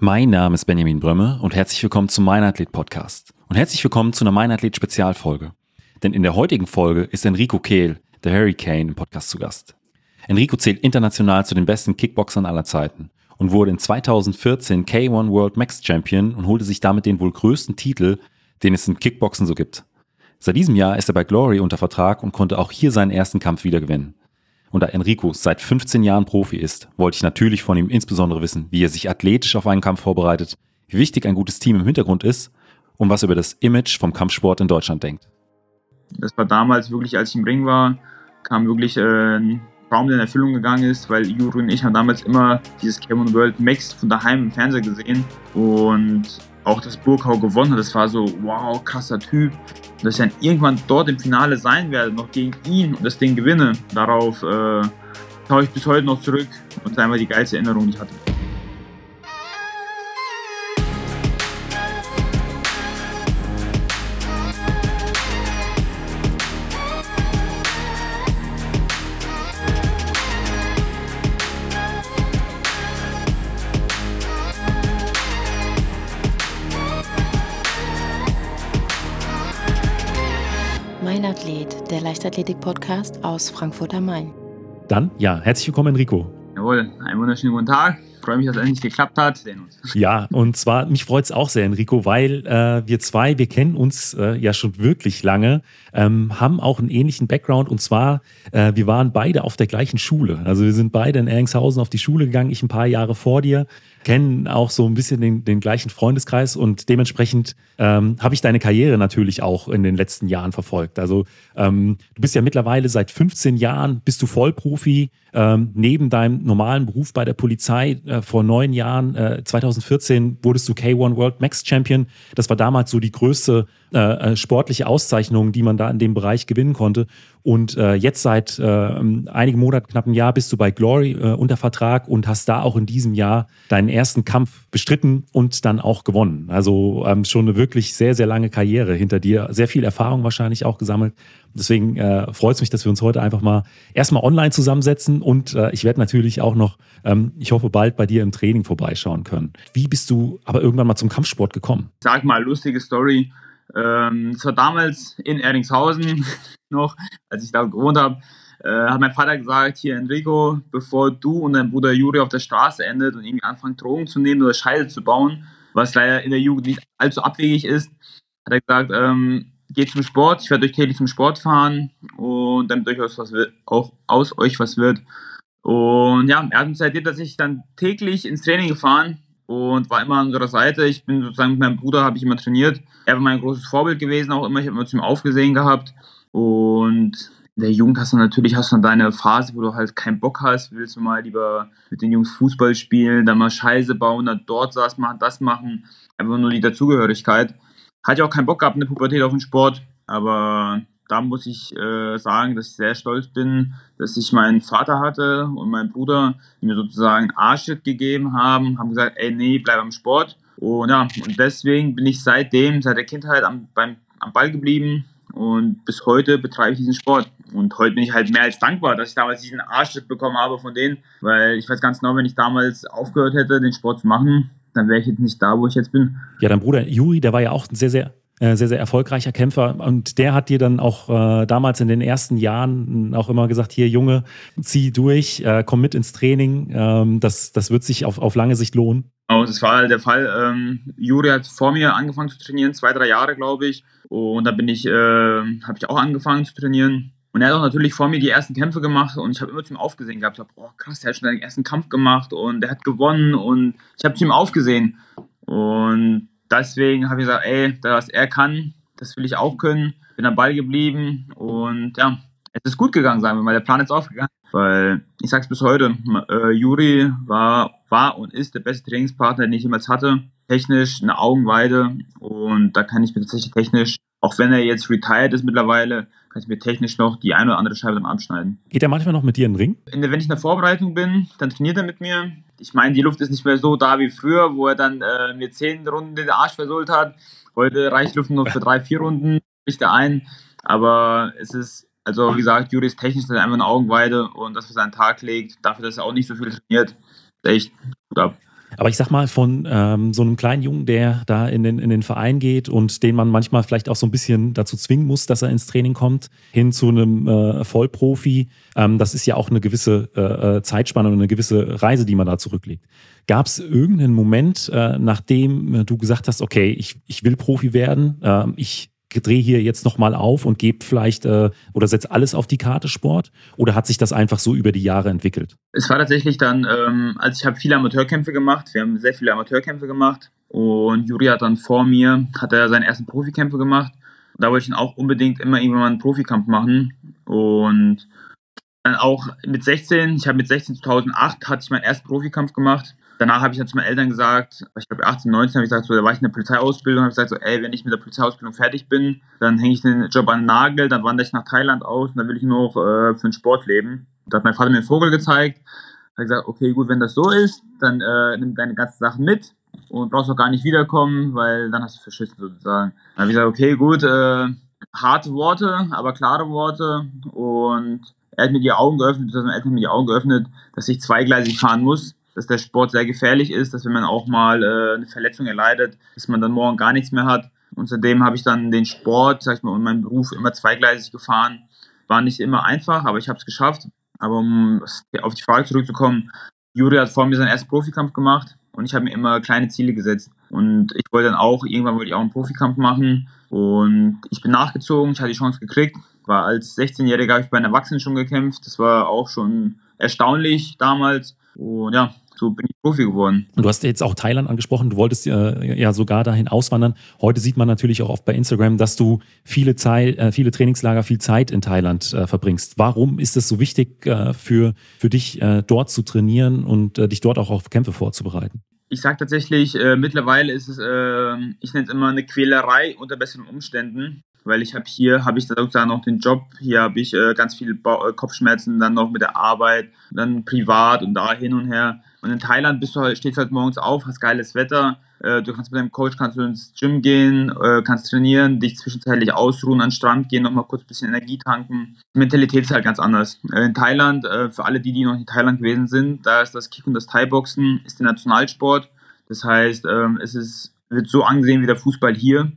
Mein Name ist Benjamin Brömme und herzlich willkommen zum Mein Athlet Podcast. Und herzlich willkommen zu einer Mein Athlet Spezialfolge. Denn in der heutigen Folge ist Enrico Kehl, der Hurricane, im Podcast zu Gast. Enrico zählt international zu den besten Kickboxern aller Zeiten und wurde in 2014 K1 World Max Champion und holte sich damit den wohl größten Titel, den es im Kickboxen so gibt. Seit diesem Jahr ist er bei Glory unter Vertrag und konnte auch hier seinen ersten Kampf wieder gewinnen. Und da Enrico seit 15 Jahren Profi ist, wollte ich natürlich von ihm insbesondere wissen, wie er sich athletisch auf einen Kampf vorbereitet, wie wichtig ein gutes Team im Hintergrund ist und was er über das Image vom Kampfsport in Deutschland denkt. Das war damals wirklich, als ich im Ring war, kam wirklich äh, ein Traum, der in Erfüllung gegangen ist, weil Juri und ich haben damals immer dieses Cameron World Max von daheim im Fernseher gesehen und auch das Burkau gewonnen hat. Das war so, wow, krasser Typ. Dass ich dann irgendwann dort im Finale sein werde, noch gegen ihn und das Ding gewinne, darauf äh, schaue ich bis heute noch zurück und das ist einfach die geilste Erinnerung, die ich hatte. Mein Athlet, der Leichtathletik-Podcast aus Frankfurt am Main. Dann, ja, herzlich willkommen, Enrico. Jawohl, einen wunderschönen guten Tag. Ich freue mich, dass es endlich geklappt hat. Sehen uns. Ja, und zwar, mich freut es auch sehr, Enrico, weil äh, wir zwei, wir kennen uns äh, ja schon wirklich lange, ähm, haben auch einen ähnlichen Background und zwar, äh, wir waren beide auf der gleichen Schule. Also wir sind beide in Erringshausen auf die Schule gegangen, ich ein paar Jahre vor dir, kennen auch so ein bisschen den, den gleichen Freundeskreis und dementsprechend ähm, habe ich deine Karriere natürlich auch in den letzten Jahren verfolgt. Also ähm, du bist ja mittlerweile seit 15 Jahren, bist du Vollprofi, ähm, neben deinem normalen Beruf bei der Polizei äh, vor neun Jahren, äh, 2014 wurdest du K1 World Max Champion. Das war damals so die größte äh, äh, sportliche Auszeichnung, die man da in dem Bereich gewinnen konnte. Und äh, jetzt seit äh, einigen Monaten, knapp ein Jahr, bist du bei Glory äh, unter Vertrag und hast da auch in diesem Jahr deinen ersten Kampf bestritten und dann auch gewonnen. Also ähm, schon eine wirklich sehr, sehr lange Karriere hinter dir. Sehr viel Erfahrung wahrscheinlich auch gesammelt. Deswegen äh, freut es mich, dass wir uns heute einfach mal erstmal online zusammensetzen und äh, ich werde natürlich auch noch, ähm, ich hoffe, bald bei dir im Training vorbeischauen können. Wie bist du aber irgendwann mal zum Kampfsport gekommen? Sag mal, lustige Story. Ähm, das war damals in Erdingshausen noch, als ich da gewohnt habe, äh, hat mein Vater gesagt, hier Enrico, bevor du und dein Bruder Juri auf der Straße endet und irgendwie anfangt Drogen zu nehmen oder Scheiße zu bauen, was leider in der Jugend nicht allzu abwegig ist, hat er gesagt, ähm, geht zum Sport, ich werde euch täglich zum Sport fahren und dann durchaus was wird, auch aus euch was wird. Und ja, er hat uns seitdem tatsächlich dann täglich ins Training gefahren und war immer an unserer Seite. Ich bin sozusagen mit meinem Bruder, habe ich immer trainiert. Er war mein großes Vorbild gewesen, auch immer. Ich habe immer zu ihm aufgesehen gehabt. Und in der Jugend hast du natürlich hast du deine Phase, wo du halt keinen Bock hast, willst du mal lieber mit den Jungs Fußball spielen, dann mal Scheiße bauen, dann dort das machen, das machen. Einfach nur die Dazugehörigkeit. Hatte ich auch keinen Bock gehabt in der Pubertät auf den Sport, aber da muss ich äh, sagen, dass ich sehr stolz bin, dass ich meinen Vater hatte und meinen Bruder, die mir sozusagen Arschtritt gegeben haben, haben gesagt, ey, nee, bleib am Sport. Und ja, und deswegen bin ich seitdem, seit der Kindheit am, beim, am Ball geblieben und bis heute betreibe ich diesen Sport. Und heute bin ich halt mehr als dankbar, dass ich damals diesen Arschtritt bekommen habe von denen, weil ich weiß ganz genau, wenn ich damals aufgehört hätte, den Sport zu machen, dann wäre ich jetzt nicht da, wo ich jetzt bin. Ja, dein Bruder Juri, der war ja auch ein sehr, sehr äh, sehr, sehr erfolgreicher Kämpfer. Und der hat dir dann auch äh, damals in den ersten Jahren auch immer gesagt, hier Junge, zieh durch, äh, komm mit ins Training. Ähm, das, das wird sich auf, auf lange Sicht lohnen. Genau, das war halt der Fall. Ähm, Juri hat vor mir angefangen zu trainieren, zwei, drei Jahre, glaube ich. Und da bin ich, äh, habe ich auch angefangen zu trainieren. Und er hat auch natürlich vor mir die ersten Kämpfe gemacht und ich habe immer zu ihm aufgesehen gehabt. Ich habe, oh krass, der hat schon seinen ersten Kampf gemacht und der hat gewonnen und ich habe zu ihm aufgesehen. Und deswegen habe ich gesagt, ey, das er kann, das will ich auch können. Bin am Ball geblieben und ja, es ist gut gegangen, sagen wir mal. Der Plan ist aufgegangen. Weil ich sag's bis heute, äh, Juri war, war und ist der beste Trainingspartner, den ich jemals hatte. Technisch eine Augenweide und da kann ich mir tatsächlich technisch, auch wenn er jetzt retired ist mittlerweile, kann ich mir technisch noch die eine oder andere Scheibe dann abschneiden. Geht er manchmal noch mit dir in den Ring? Wenn ich in der Vorbereitung bin, dann trainiert er mit mir. Ich meine, die Luft ist nicht mehr so da wie früher, wo er dann äh, mir zehn Runden den Arsch versohlt hat. Heute reicht Luft nur für drei, vier Runden, bricht er ein. Aber es ist also wie gesagt, Juri ist technisch einfach eine Augenweide und das, was er an den Tag legt, dafür, dass er auch nicht so viel trainiert, echt gut ab. Aber ich sag mal, von ähm, so einem kleinen Jungen, der da in den, in den Verein geht und den man manchmal vielleicht auch so ein bisschen dazu zwingen muss, dass er ins Training kommt, hin zu einem äh, Vollprofi, ähm, das ist ja auch eine gewisse äh, äh Zeitspanne und eine gewisse Reise, die man da zurücklegt. Gab es irgendeinen Moment, äh, nachdem du gesagt hast, okay, ich, ich will Profi werden, äh, ich drehe hier jetzt nochmal auf und gebe vielleicht äh, oder setze alles auf die Karte Sport? Oder hat sich das einfach so über die Jahre entwickelt? Es war tatsächlich dann, ähm, also ich habe viele Amateurkämpfe gemacht, wir haben sehr viele Amateurkämpfe gemacht und Juri hat dann vor mir, hat er seine ersten Profikämpfe gemacht. Da wollte ich dann auch unbedingt immer irgendwann mal einen Profikampf machen und dann auch mit 16, ich habe mit 16 2008 hatte ich meinen ersten Profikampf gemacht danach habe ich dann zu meinen Eltern gesagt, ich glaube 18, 19 habe ich gesagt, so, da war ich in der Polizeiausbildung, habe ich gesagt, so, ey, wenn ich mit der Polizeiausbildung fertig bin, dann hänge ich den Job an den Nagel, dann wandere ich nach Thailand aus und dann will ich nur noch äh, für den Sport leben. Da hat mein Vater mir einen Vogel gezeigt, hat gesagt, okay, gut, wenn das so ist, dann äh, nimm deine ganzen Sachen mit und brauchst auch gar nicht wiederkommen, weil dann hast du verschissen sozusagen. Dann habe ich gesagt, okay, gut, äh, harte Worte, aber klare Worte und er hat mir die Augen geöffnet, Eltern haben mir die Augen geöffnet, dass ich zweigleisig fahren muss dass der Sport sehr gefährlich ist, dass wenn man auch mal äh, eine Verletzung erleidet, dass man dann morgen gar nichts mehr hat. Und seitdem habe ich dann den Sport, sag ich mal, und meinen Beruf immer zweigleisig gefahren. War nicht immer einfach, aber ich habe es geschafft. Aber um auf die Frage zurückzukommen, Juri hat vor mir seinen ersten Profikampf gemacht und ich habe mir immer kleine Ziele gesetzt. Und ich wollte dann auch, irgendwann wollte ich auch einen Profikampf machen. Und ich bin nachgezogen, ich hatte die Chance gekriegt. War als 16-Jähriger habe ich bei den Erwachsenen schon gekämpft. Das war auch schon erstaunlich damals. Und ja, so bin ich Profi geworden. Und du hast jetzt auch Thailand angesprochen, du wolltest äh, ja sogar dahin auswandern. Heute sieht man natürlich auch oft bei Instagram, dass du viele, Zeit, äh, viele Trainingslager, viel Zeit in Thailand äh, verbringst. Warum ist es so wichtig äh, für, für dich, äh, dort zu trainieren und äh, dich dort auch auf Kämpfe vorzubereiten? Ich sage tatsächlich, mittlerweile ist es, ich nenne es immer eine Quälerei unter besseren Umständen weil ich habe hier habe ich sozusagen noch den Job, hier habe ich äh, ganz viele ba Kopfschmerzen, dann noch mit der Arbeit, dann privat und da hin und her. Und in Thailand bist du halt, stehst halt morgens auf, hast geiles Wetter, äh, du kannst mit deinem Coach kannst du ins Gym gehen, äh, kannst trainieren, dich zwischenzeitlich ausruhen, an den Strand gehen, nochmal kurz ein bisschen Energie tanken. Die Mentalität ist halt ganz anders. Äh, in Thailand, äh, für alle die, die noch in Thailand gewesen sind, da ist das Kick und das Thai-Boxen ist der Nationalsport. Das heißt, ähm, es ist, wird so angesehen wie der Fußball hier.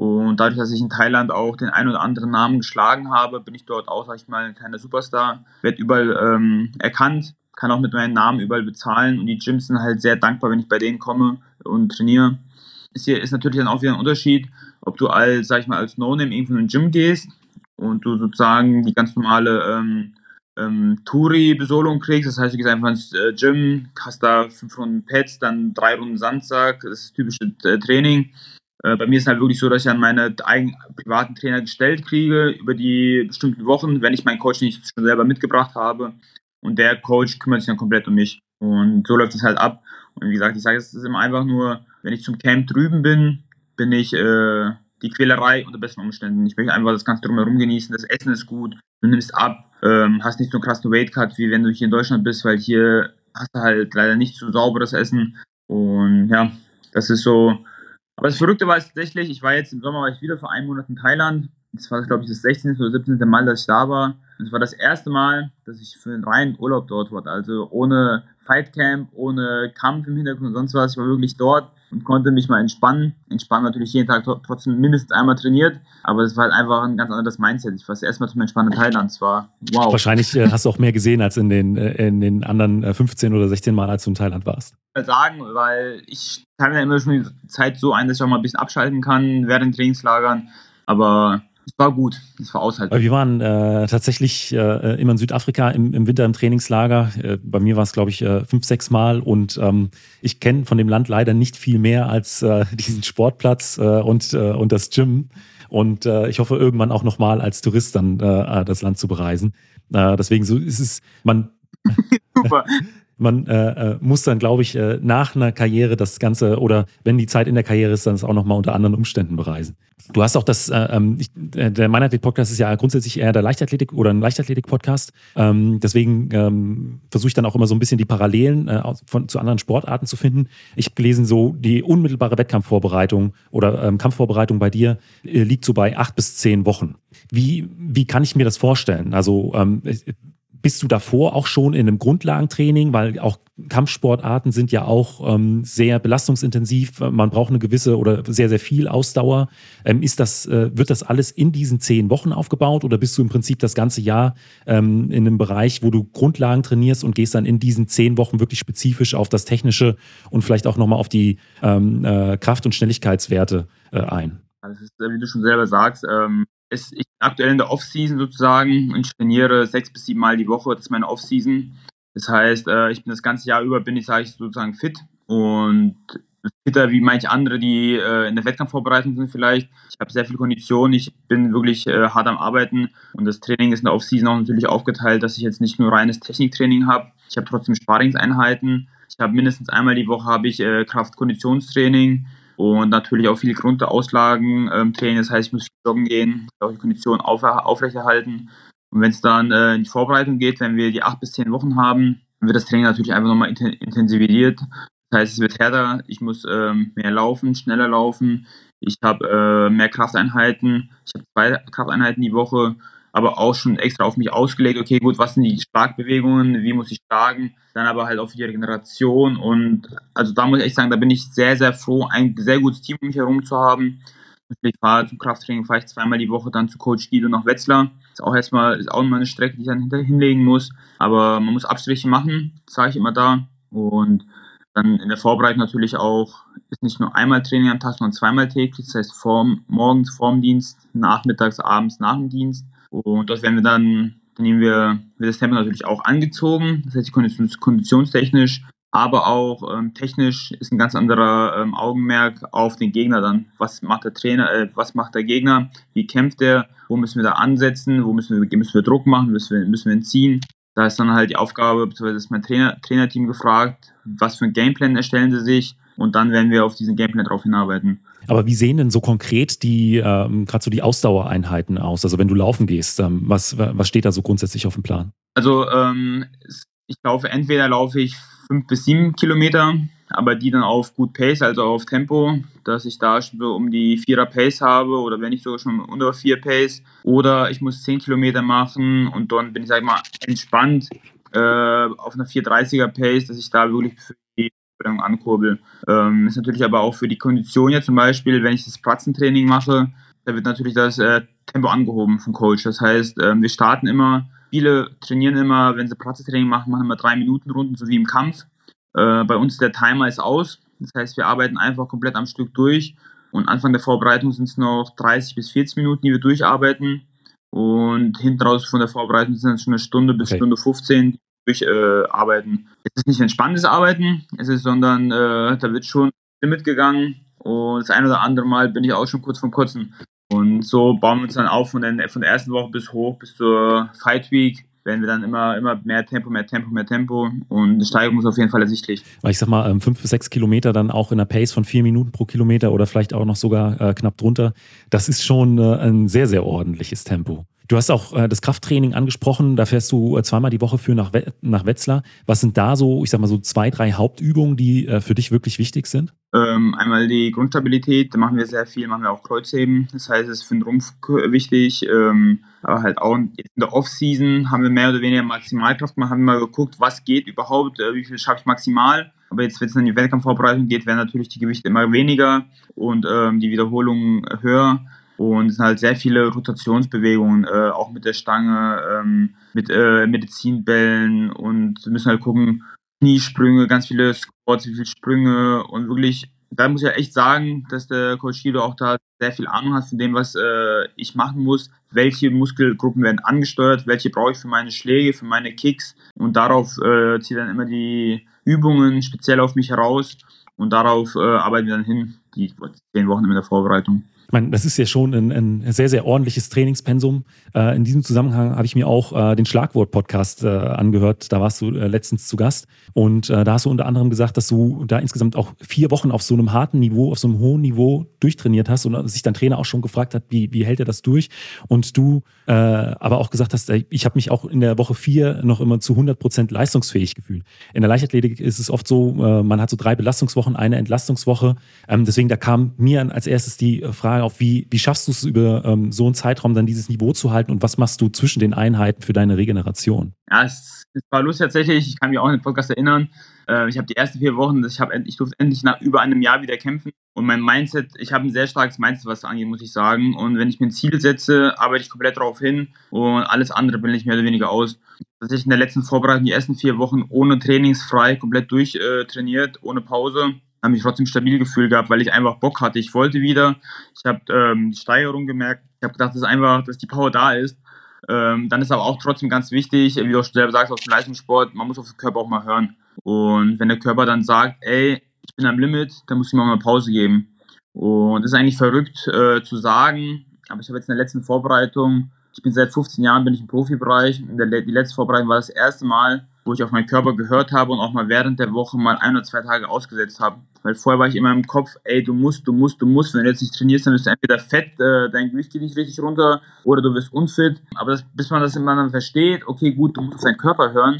Und dadurch, dass ich in Thailand auch den einen oder anderen Namen geschlagen habe, bin ich dort auch, sag ich mal, ein kleiner Superstar. Werde überall ähm, erkannt, kann auch mit meinem Namen überall bezahlen und die Gyms sind halt sehr dankbar, wenn ich bei denen komme und trainiere. Ist hier ist natürlich dann auch wieder ein Unterschied, ob du als, sag ich mal, als No-Name irgendwo in ein Gym gehst und du sozusagen die ganz normale ähm, ähm, Touri-Besolung kriegst. Das heißt, du gehst einfach ins äh, Gym, hast da fünf Runden Pads, dann drei Runden Sandsack, das ist typische äh, Training. Äh, bei mir ist halt wirklich so, dass ich an meine eigenen privaten Trainer gestellt kriege über die bestimmten Wochen, wenn ich meinen Coach nicht schon selber mitgebracht habe. Und der Coach kümmert sich dann komplett um mich. Und so läuft es halt ab. Und wie gesagt, ich sage, es ist immer einfach nur, wenn ich zum Camp drüben bin, bin ich äh, die Quälerei unter besten Umständen. Ich möchte einfach das Ganze drumherum genießen. Das Essen ist gut, du nimmst ab, ähm, hast nicht so einen krassen Weightcut, wie wenn du hier in Deutschland bist, weil hier hast du halt leider nicht so sauberes Essen. Und ja, das ist so aber das Verrückte war tatsächlich, ich war jetzt im Sommer war ich wieder vor einem Monat in Thailand. Das war, glaube ich, das 16. oder 17. Mal, dass ich da war. Es war das erste Mal, dass ich für einen reinen Urlaub dort war. Also ohne Fightcamp, ohne Kampf im Hintergrund und sonst was. Ich war wirklich dort und konnte mich mal entspannen. Entspannen natürlich jeden Tag trotzdem mindestens einmal trainiert, aber es war halt einfach ein ganz anderes Mindset. Ich war das erste Mal zum Entspannen in Thailand. Es war wow. Wahrscheinlich äh, hast du auch mehr gesehen als in den, äh, in den anderen 15 äh, oder 16 Mal, als du in Thailand warst. Sagen, weil ich teile mir immer schon die Zeit so ein, dass ich auch mal ein bisschen abschalten kann während den Trainingslagern. Aber es war gut, es war aushaltbar. Wir waren äh, tatsächlich äh, immer in Südafrika im, im, Winter im Trainingslager. Äh, bei mir war es, glaube ich, äh, fünf, sechs Mal und ähm, ich kenne von dem Land leider nicht viel mehr als äh, diesen Sportplatz äh, und, und das Gym. Und ich hoffe, irgendwann auch nochmal als Tourist dann das Land zu bereisen. deswegen so ist es, man. Super man äh, muss dann, glaube ich, äh, nach einer Karriere das Ganze oder wenn die Zeit in der Karriere ist, dann es auch nochmal unter anderen Umständen bereisen. Du hast auch das, äh, ähm, ich, äh, der Meinathlet-Podcast ist ja grundsätzlich eher der Leichtathletik oder ein Leichtathletik-Podcast. Ähm, deswegen ähm, versuche ich dann auch immer so ein bisschen die Parallelen äh, von, zu anderen Sportarten zu finden. Ich habe gelesen, so die unmittelbare Wettkampfvorbereitung oder ähm, Kampfvorbereitung bei dir äh, liegt so bei acht bis zehn Wochen. Wie, wie kann ich mir das vorstellen? Also ähm, bist du davor auch schon in einem Grundlagentraining, weil auch Kampfsportarten sind ja auch ähm, sehr belastungsintensiv. Man braucht eine gewisse oder sehr, sehr viel Ausdauer. Ähm, ist das, äh, wird das alles in diesen zehn Wochen aufgebaut oder bist du im Prinzip das ganze Jahr ähm, in einem Bereich, wo du Grundlagen trainierst und gehst dann in diesen zehn Wochen wirklich spezifisch auf das Technische und vielleicht auch nochmal auf die ähm, äh, Kraft- und Schnelligkeitswerte äh, ein? Ist, wie du schon selber sagst, ähm, ist, ich bin aktuell in der Off-Season sozusagen und trainiere sechs bis sieben Mal die Woche. Das ist meine Off-Season. Das heißt, äh, ich bin das ganze Jahr über, bin ich, sage ich, sozusagen fit und fitter wie manche andere, die äh, in der Wettkampfvorbereitung sind vielleicht. Ich habe sehr viel Kondition, ich bin wirklich äh, hart am Arbeiten und das Training ist in der Off-Season auch natürlich aufgeteilt, dass ich jetzt nicht nur reines Techniktraining habe. Ich habe trotzdem Sparingseinheiten. Ich habe mindestens einmal die Woche habe ich äh, Kraft-Konditionstraining und natürlich auch viel Grundauslagen ähm, Training. Das heißt, ich muss joggen gehen, auch die Kondition auf, aufrechterhalten. Und wenn es dann äh, in die Vorbereitung geht, wenn wir die acht bis zehn Wochen haben, wird das Training natürlich einfach nochmal intensiviert. Das heißt, es wird härter, ich muss ähm, mehr laufen, schneller laufen, ich habe äh, mehr Krafteinheiten, ich habe zwei Krafteinheiten die Woche, aber auch schon extra auf mich ausgelegt, okay, gut, was sind die Schlagbewegungen, wie muss ich schlagen, dann aber halt auch für die Regeneration und also da muss ich echt sagen, da bin ich sehr, sehr froh, ein sehr gutes Team um mich herum zu haben. Ich fahre zum Krafttraining, fahre ich zweimal die Woche dann zu Coach Guido nach Wetzlar. Ist auch erstmal, ist auch immer eine Strecke, die ich dann hinlegen muss. Aber man muss Abstriche machen, sage ich immer da. Und dann in der Vorbereitung natürlich auch, ist nicht nur einmal Training am Tag, sondern zweimal täglich. Das heißt, vorm, morgens vorm Dienst, nachmittags, abends nach dem Dienst. Und dort werden wir dann, dann nehmen wir, wird das Tempo natürlich auch angezogen. Das heißt, die konditionstechnisch aber auch ähm, technisch ist ein ganz anderer ähm, Augenmerk auf den Gegner dann. Was macht der Trainer, äh, was macht der Gegner, wie kämpft er, wo müssen wir da ansetzen, wo müssen wir, müssen wir Druck machen, müssen wir, müssen wir entziehen. Da ist dann halt die Aufgabe, beziehungsweise ist mein Trainer, Trainerteam gefragt, was für ein Gameplan erstellen sie sich und dann werden wir auf diesen Gameplan drauf hinarbeiten. Aber wie sehen denn so konkret die, ähm, gerade so die Ausdauereinheiten aus? Also wenn du laufen gehst, ähm, was, was steht da so grundsätzlich auf dem Plan? Also ähm, ich laufe, entweder laufe ich fünf bis sieben Kilometer, aber die dann auf gut Pace, also auf Tempo, dass ich da so um die Vierer Pace habe oder wenn ich sogar schon unter vier Pace oder ich muss zehn Kilometer machen und dann bin ich, sag ich mal, entspannt äh, auf einer 430er Pace, dass ich da wirklich für die Verbrennung ankurbel. Ähm, ist natürlich aber auch für die Kondition ja zum Beispiel, wenn ich das Pratzentraining mache, da wird natürlich das äh, Tempo angehoben vom Coach. Das heißt, äh, wir starten immer Viele trainieren immer, wenn sie Praxistraining machen, machen immer drei Minuten Runden, so wie im Kampf. Äh, bei uns der Timer ist aus. Das heißt, wir arbeiten einfach komplett am Stück durch. Und Anfang der Vorbereitung sind es noch 30 bis 40 Minuten, die wir durcharbeiten. Und hinten raus von der Vorbereitung sind es schon eine Stunde bis okay. Stunde 15 durcharbeiten. Äh, es ist nicht entspanntes Arbeiten, es ist, sondern äh, da wird schon mitgegangen. Und das ein oder andere Mal bin ich auch schon kurz vom Kotzen. Und so bauen wir uns dann auf von, den, von der ersten Woche bis hoch bis zur Fight Week werden wir dann immer, immer mehr Tempo, mehr Tempo, mehr Tempo und die Steigerung ist auf jeden Fall ersichtlich. Weil ich sag mal, ähm, fünf bis sechs Kilometer dann auch in einer Pace von vier Minuten pro Kilometer oder vielleicht auch noch sogar äh, knapp drunter, das ist schon äh, ein sehr, sehr ordentliches Tempo. Du hast auch äh, das Krafttraining angesprochen, da fährst du äh, zweimal die Woche für nach, We nach Wetzlar. Was sind da so, ich sag mal so zwei, drei Hauptübungen, die äh, für dich wirklich wichtig sind? Ähm, einmal die Grundstabilität, da machen wir sehr viel, machen wir auch Kreuzheben. Das heißt, es ist für den Rumpf wichtig. Ähm, aber halt auch in der Off-Season haben wir mehr oder weniger Maximalkraft gemacht, haben mal geguckt, was geht überhaupt, äh, wie viel schaffe ich maximal. Aber jetzt, wenn es in die Wettkampfvorbereitung geht, werden natürlich die Gewichte immer weniger und ähm, die Wiederholungen höher. Und es sind halt sehr viele Rotationsbewegungen, äh, auch mit der Stange, ähm, mit äh, Medizinbällen und wir müssen halt gucken, Kniesprünge, ganz viele Squats, wie viele Sprünge und wirklich, da muss ich ja echt sagen, dass der Coach Guido auch da sehr viel Ahnung hat von dem, was äh, ich machen muss, welche Muskelgruppen werden angesteuert, welche brauche ich für meine Schläge, für meine Kicks? Und darauf äh, ziehe dann immer die Übungen speziell auf mich heraus. Und darauf äh, arbeiten wir dann hin, die zehn Wochen in der Vorbereitung. Ich meine, das ist ja schon ein, ein sehr, sehr ordentliches Trainingspensum. Äh, in diesem Zusammenhang habe ich mir auch äh, den Schlagwort-Podcast äh, angehört. Da warst du äh, letztens zu Gast. Und äh, da hast du unter anderem gesagt, dass du da insgesamt auch vier Wochen auf so einem harten Niveau, auf so einem hohen Niveau durchtrainiert hast und sich dein Trainer auch schon gefragt hat, wie, wie hält er das durch? Und du äh, aber auch gesagt hast, ich habe mich auch in der Woche vier noch immer zu 100 Prozent leistungsfähig gefühlt. In der Leichtathletik ist es oft so, man hat so drei Belastungswochen, eine Entlastungswoche. Ähm, deswegen, da kam mir als erstes die Frage, Frage auf, wie, wie schaffst du es über ähm, so einen Zeitraum dann dieses Niveau zu halten und was machst du zwischen den Einheiten für deine Regeneration? Ja, es, es war lustig tatsächlich. Ich kann mich auch an den Podcast erinnern. Äh, ich habe die ersten vier Wochen, ich, hab, ich durfte endlich nach über einem Jahr wieder kämpfen. Und mein Mindset, ich habe ein sehr starkes Mindset, was angeht, muss ich sagen. Und wenn ich mir ein Ziel setze, arbeite ich komplett darauf hin und alles andere bin ich mehr oder weniger aus. Tatsächlich in der letzten Vorbereitung die ersten vier Wochen ohne trainingsfrei, komplett durchtrainiert, äh, ohne Pause habe mich trotzdem stabil gefühlt gehabt, weil ich einfach Bock hatte. Ich wollte wieder. Ich habe ähm, die Steigerung gemerkt. Ich habe gedacht, dass einfach, dass die Power da ist. Ähm, dann ist aber auch trotzdem ganz wichtig, wie du selber sagst, aus dem Leistungssport, man muss auf den Körper auch mal hören. Und wenn der Körper dann sagt, ey, ich bin am Limit, dann muss ich mir mal Pause geben. Und das ist eigentlich verrückt äh, zu sagen, aber ich habe jetzt in der letzten Vorbereitung, ich bin seit 15 Jahren bin ich im Profibereich. Der, die letzte Vorbereitung war das erste Mal, wo ich auf meinen Körper gehört habe und auch mal während der Woche mal ein oder zwei Tage ausgesetzt habe. Weil vorher war ich immer im Kopf, ey, du musst, du musst, du musst. Wenn du jetzt nicht trainierst, dann bist du entweder fett, äh, dein Gewicht geht nicht richtig runter oder du wirst unfit. Aber das, bis man das immer dann versteht, okay, gut, du musst deinen Körper hören,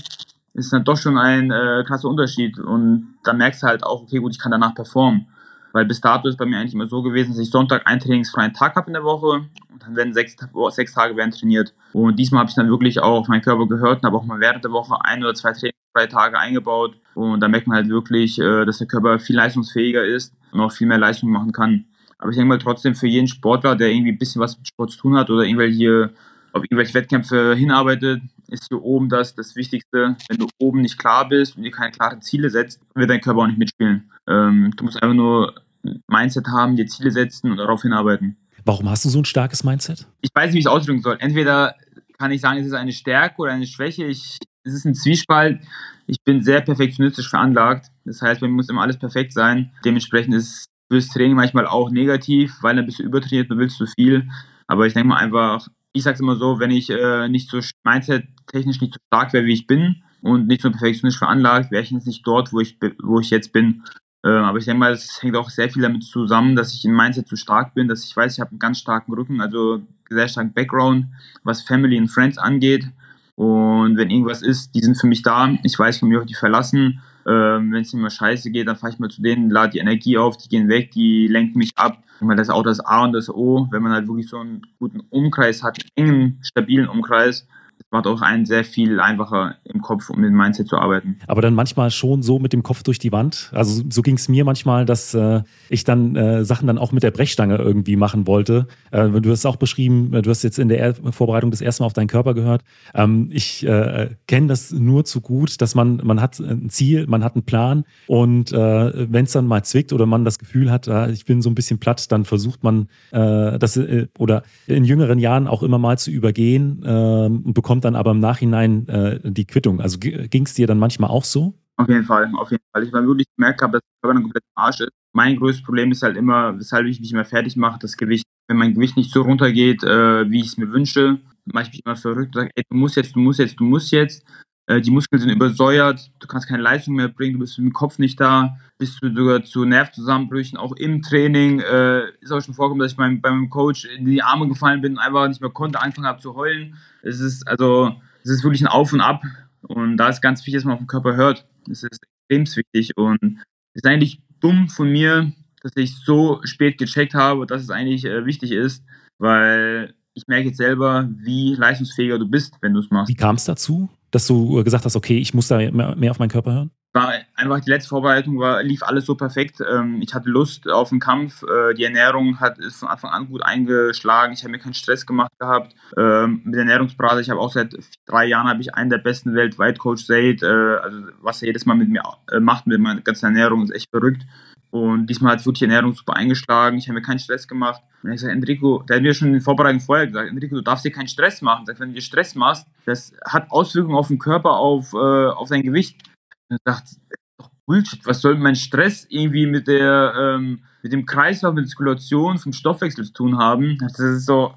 ist dann doch schon ein äh, krasser Unterschied. Und dann merkst du halt auch, okay, gut, ich kann danach performen. Weil bis dato ist bei mir eigentlich immer so gewesen, dass ich Sonntag einen trainingsfreien Tag habe in der Woche und dann werden sechs, sechs Tage werden trainiert. Und diesmal habe ich dann wirklich auch auf meinen Körper gehört und habe auch mal während der Woche ein oder zwei trainingsfreie Tage eingebaut. Und da merkt man halt wirklich, äh, dass der Körper viel leistungsfähiger ist und auch viel mehr Leistung machen kann. Aber ich denke mal trotzdem für jeden Sportler, der irgendwie ein bisschen was mit Sport zu tun hat oder irgendwelche, auf irgendwelche Wettkämpfe hinarbeitet, ist hier oben das das Wichtigste. Wenn du oben nicht klar bist und dir keine klaren Ziele setzt, wird dein Körper auch nicht mitspielen. Ähm, du musst einfach nur ein Mindset haben, dir Ziele setzen und darauf hinarbeiten. Warum hast du so ein starkes Mindset? Ich weiß nicht, wie ich es ausdrücken soll. Entweder kann ich sagen, es ist eine Stärke oder eine Schwäche. Ich, es ist ein Zwiespalt. Ich bin sehr perfektionistisch veranlagt. Das heißt, bei mir muss immer alles perfekt sein. Dementsprechend ist fürs Training manchmal auch negativ, weil dann bist du übertrainiert, du willst zu viel. Aber ich denke mal einfach, ich sage es immer so, wenn ich äh, nicht so mindset-technisch nicht so stark wäre, wie ich bin und nicht so perfektionistisch veranlagt, wäre ich jetzt nicht dort, wo ich, wo ich jetzt bin. Äh, aber ich denke mal, es hängt auch sehr viel damit zusammen, dass ich im Mindset zu stark bin, dass ich weiß, ich habe einen ganz starken Rücken, also sehr starken Background, was Family und Friends angeht. Und wenn irgendwas ist, die sind für mich da. Ich weiß, ich kann mich auf die verlassen. Ähm, wenn es mir mal scheiße geht, dann fahre ich mal zu denen, lade die Energie auf, die gehen weg, die lenken mich ab. Das ist auch das A und das O, wenn man halt wirklich so einen guten Umkreis hat, einen engen, stabilen Umkreis, macht auch einen sehr viel einfacher im Kopf, um mit dem Mindset zu arbeiten. Aber dann manchmal schon so mit dem Kopf durch die Wand. Also so ging es mir manchmal, dass äh, ich dann äh, Sachen dann auch mit der Brechstange irgendwie machen wollte. Äh, du hast auch beschrieben, du hast jetzt in der Vorbereitung das erste Mal auf deinen Körper gehört. Ähm, ich äh, kenne das nur zu gut, dass man, man hat ein Ziel, man hat einen Plan und äh, wenn es dann mal zwickt oder man das Gefühl hat, äh, ich bin so ein bisschen platt, dann versucht man äh, das oder in jüngeren Jahren auch immer mal zu übergehen äh, und bekommt kommt dann aber im Nachhinein äh, die Quittung. Also ging es dir dann manchmal auch so? Auf jeden Fall, auf jeden Fall. Ich habe wirklich gemerkt, dass der Körper ein komplett Arsch ist. Mein größtes Problem ist halt immer, weshalb ich mich immer fertig mache, das Gewicht. Wenn mein Gewicht nicht so runtergeht, äh, wie ich es mir wünsche, mache ich mich immer verrückt und sage, ey, du musst jetzt, du musst jetzt, du musst jetzt. Äh, die Muskeln sind übersäuert, du kannst keine Leistung mehr bringen, du bist mit dem Kopf nicht da, bist du sogar zu Nervzusammenbrüchen, auch im Training. Äh, ist auch schon vorgekommen, dass ich beim, beim Coach in die Arme gefallen bin und einfach nicht mehr konnte, angefangen habe zu heulen. Es ist also, es ist wirklich ein Auf und Ab. Und da ist ganz wichtig, dass man auf den Körper hört. Das ist extrem wichtig. Und es ist eigentlich dumm von mir, dass ich so spät gecheckt habe, dass es eigentlich äh, wichtig ist, weil ich merke jetzt selber, wie leistungsfähiger du bist, wenn du es machst. Wie kam es dazu, dass du gesagt hast, okay, ich muss da mehr auf meinen Körper hören? war einfach die letzte Vorbereitung war, lief alles so perfekt. Ähm, ich hatte Lust auf den Kampf. Äh, die Ernährung hat ist von Anfang an gut eingeschlagen. Ich habe mir keinen Stress gemacht gehabt. Ähm, mit der Ernährungsberater, ich habe auch seit drei Jahren habe ich einen der besten weltweit, Coach Zaid. Äh, also was er jedes Mal mit mir äh, macht mit meiner ganzen Ernährung ist echt verrückt. Und diesmal hat wirklich die Ernährung super eingeschlagen. Ich habe mir keinen Stress gemacht. Und ich gesagt, Enrico, der hat mir schon in der Vorbereitung vorher gesagt, Enrico, du darfst dir keinen Stress machen. Sag, wenn du dir Stress machst, das hat Auswirkungen auf den Körper, auf, äh, auf dein Gewicht. Und ich dachte, Bullshit, was soll mein Stress irgendwie mit der, ähm, mit dem Kreislauf, mit der Zirkulation vom Stoffwechsel zu tun haben? Das ist so,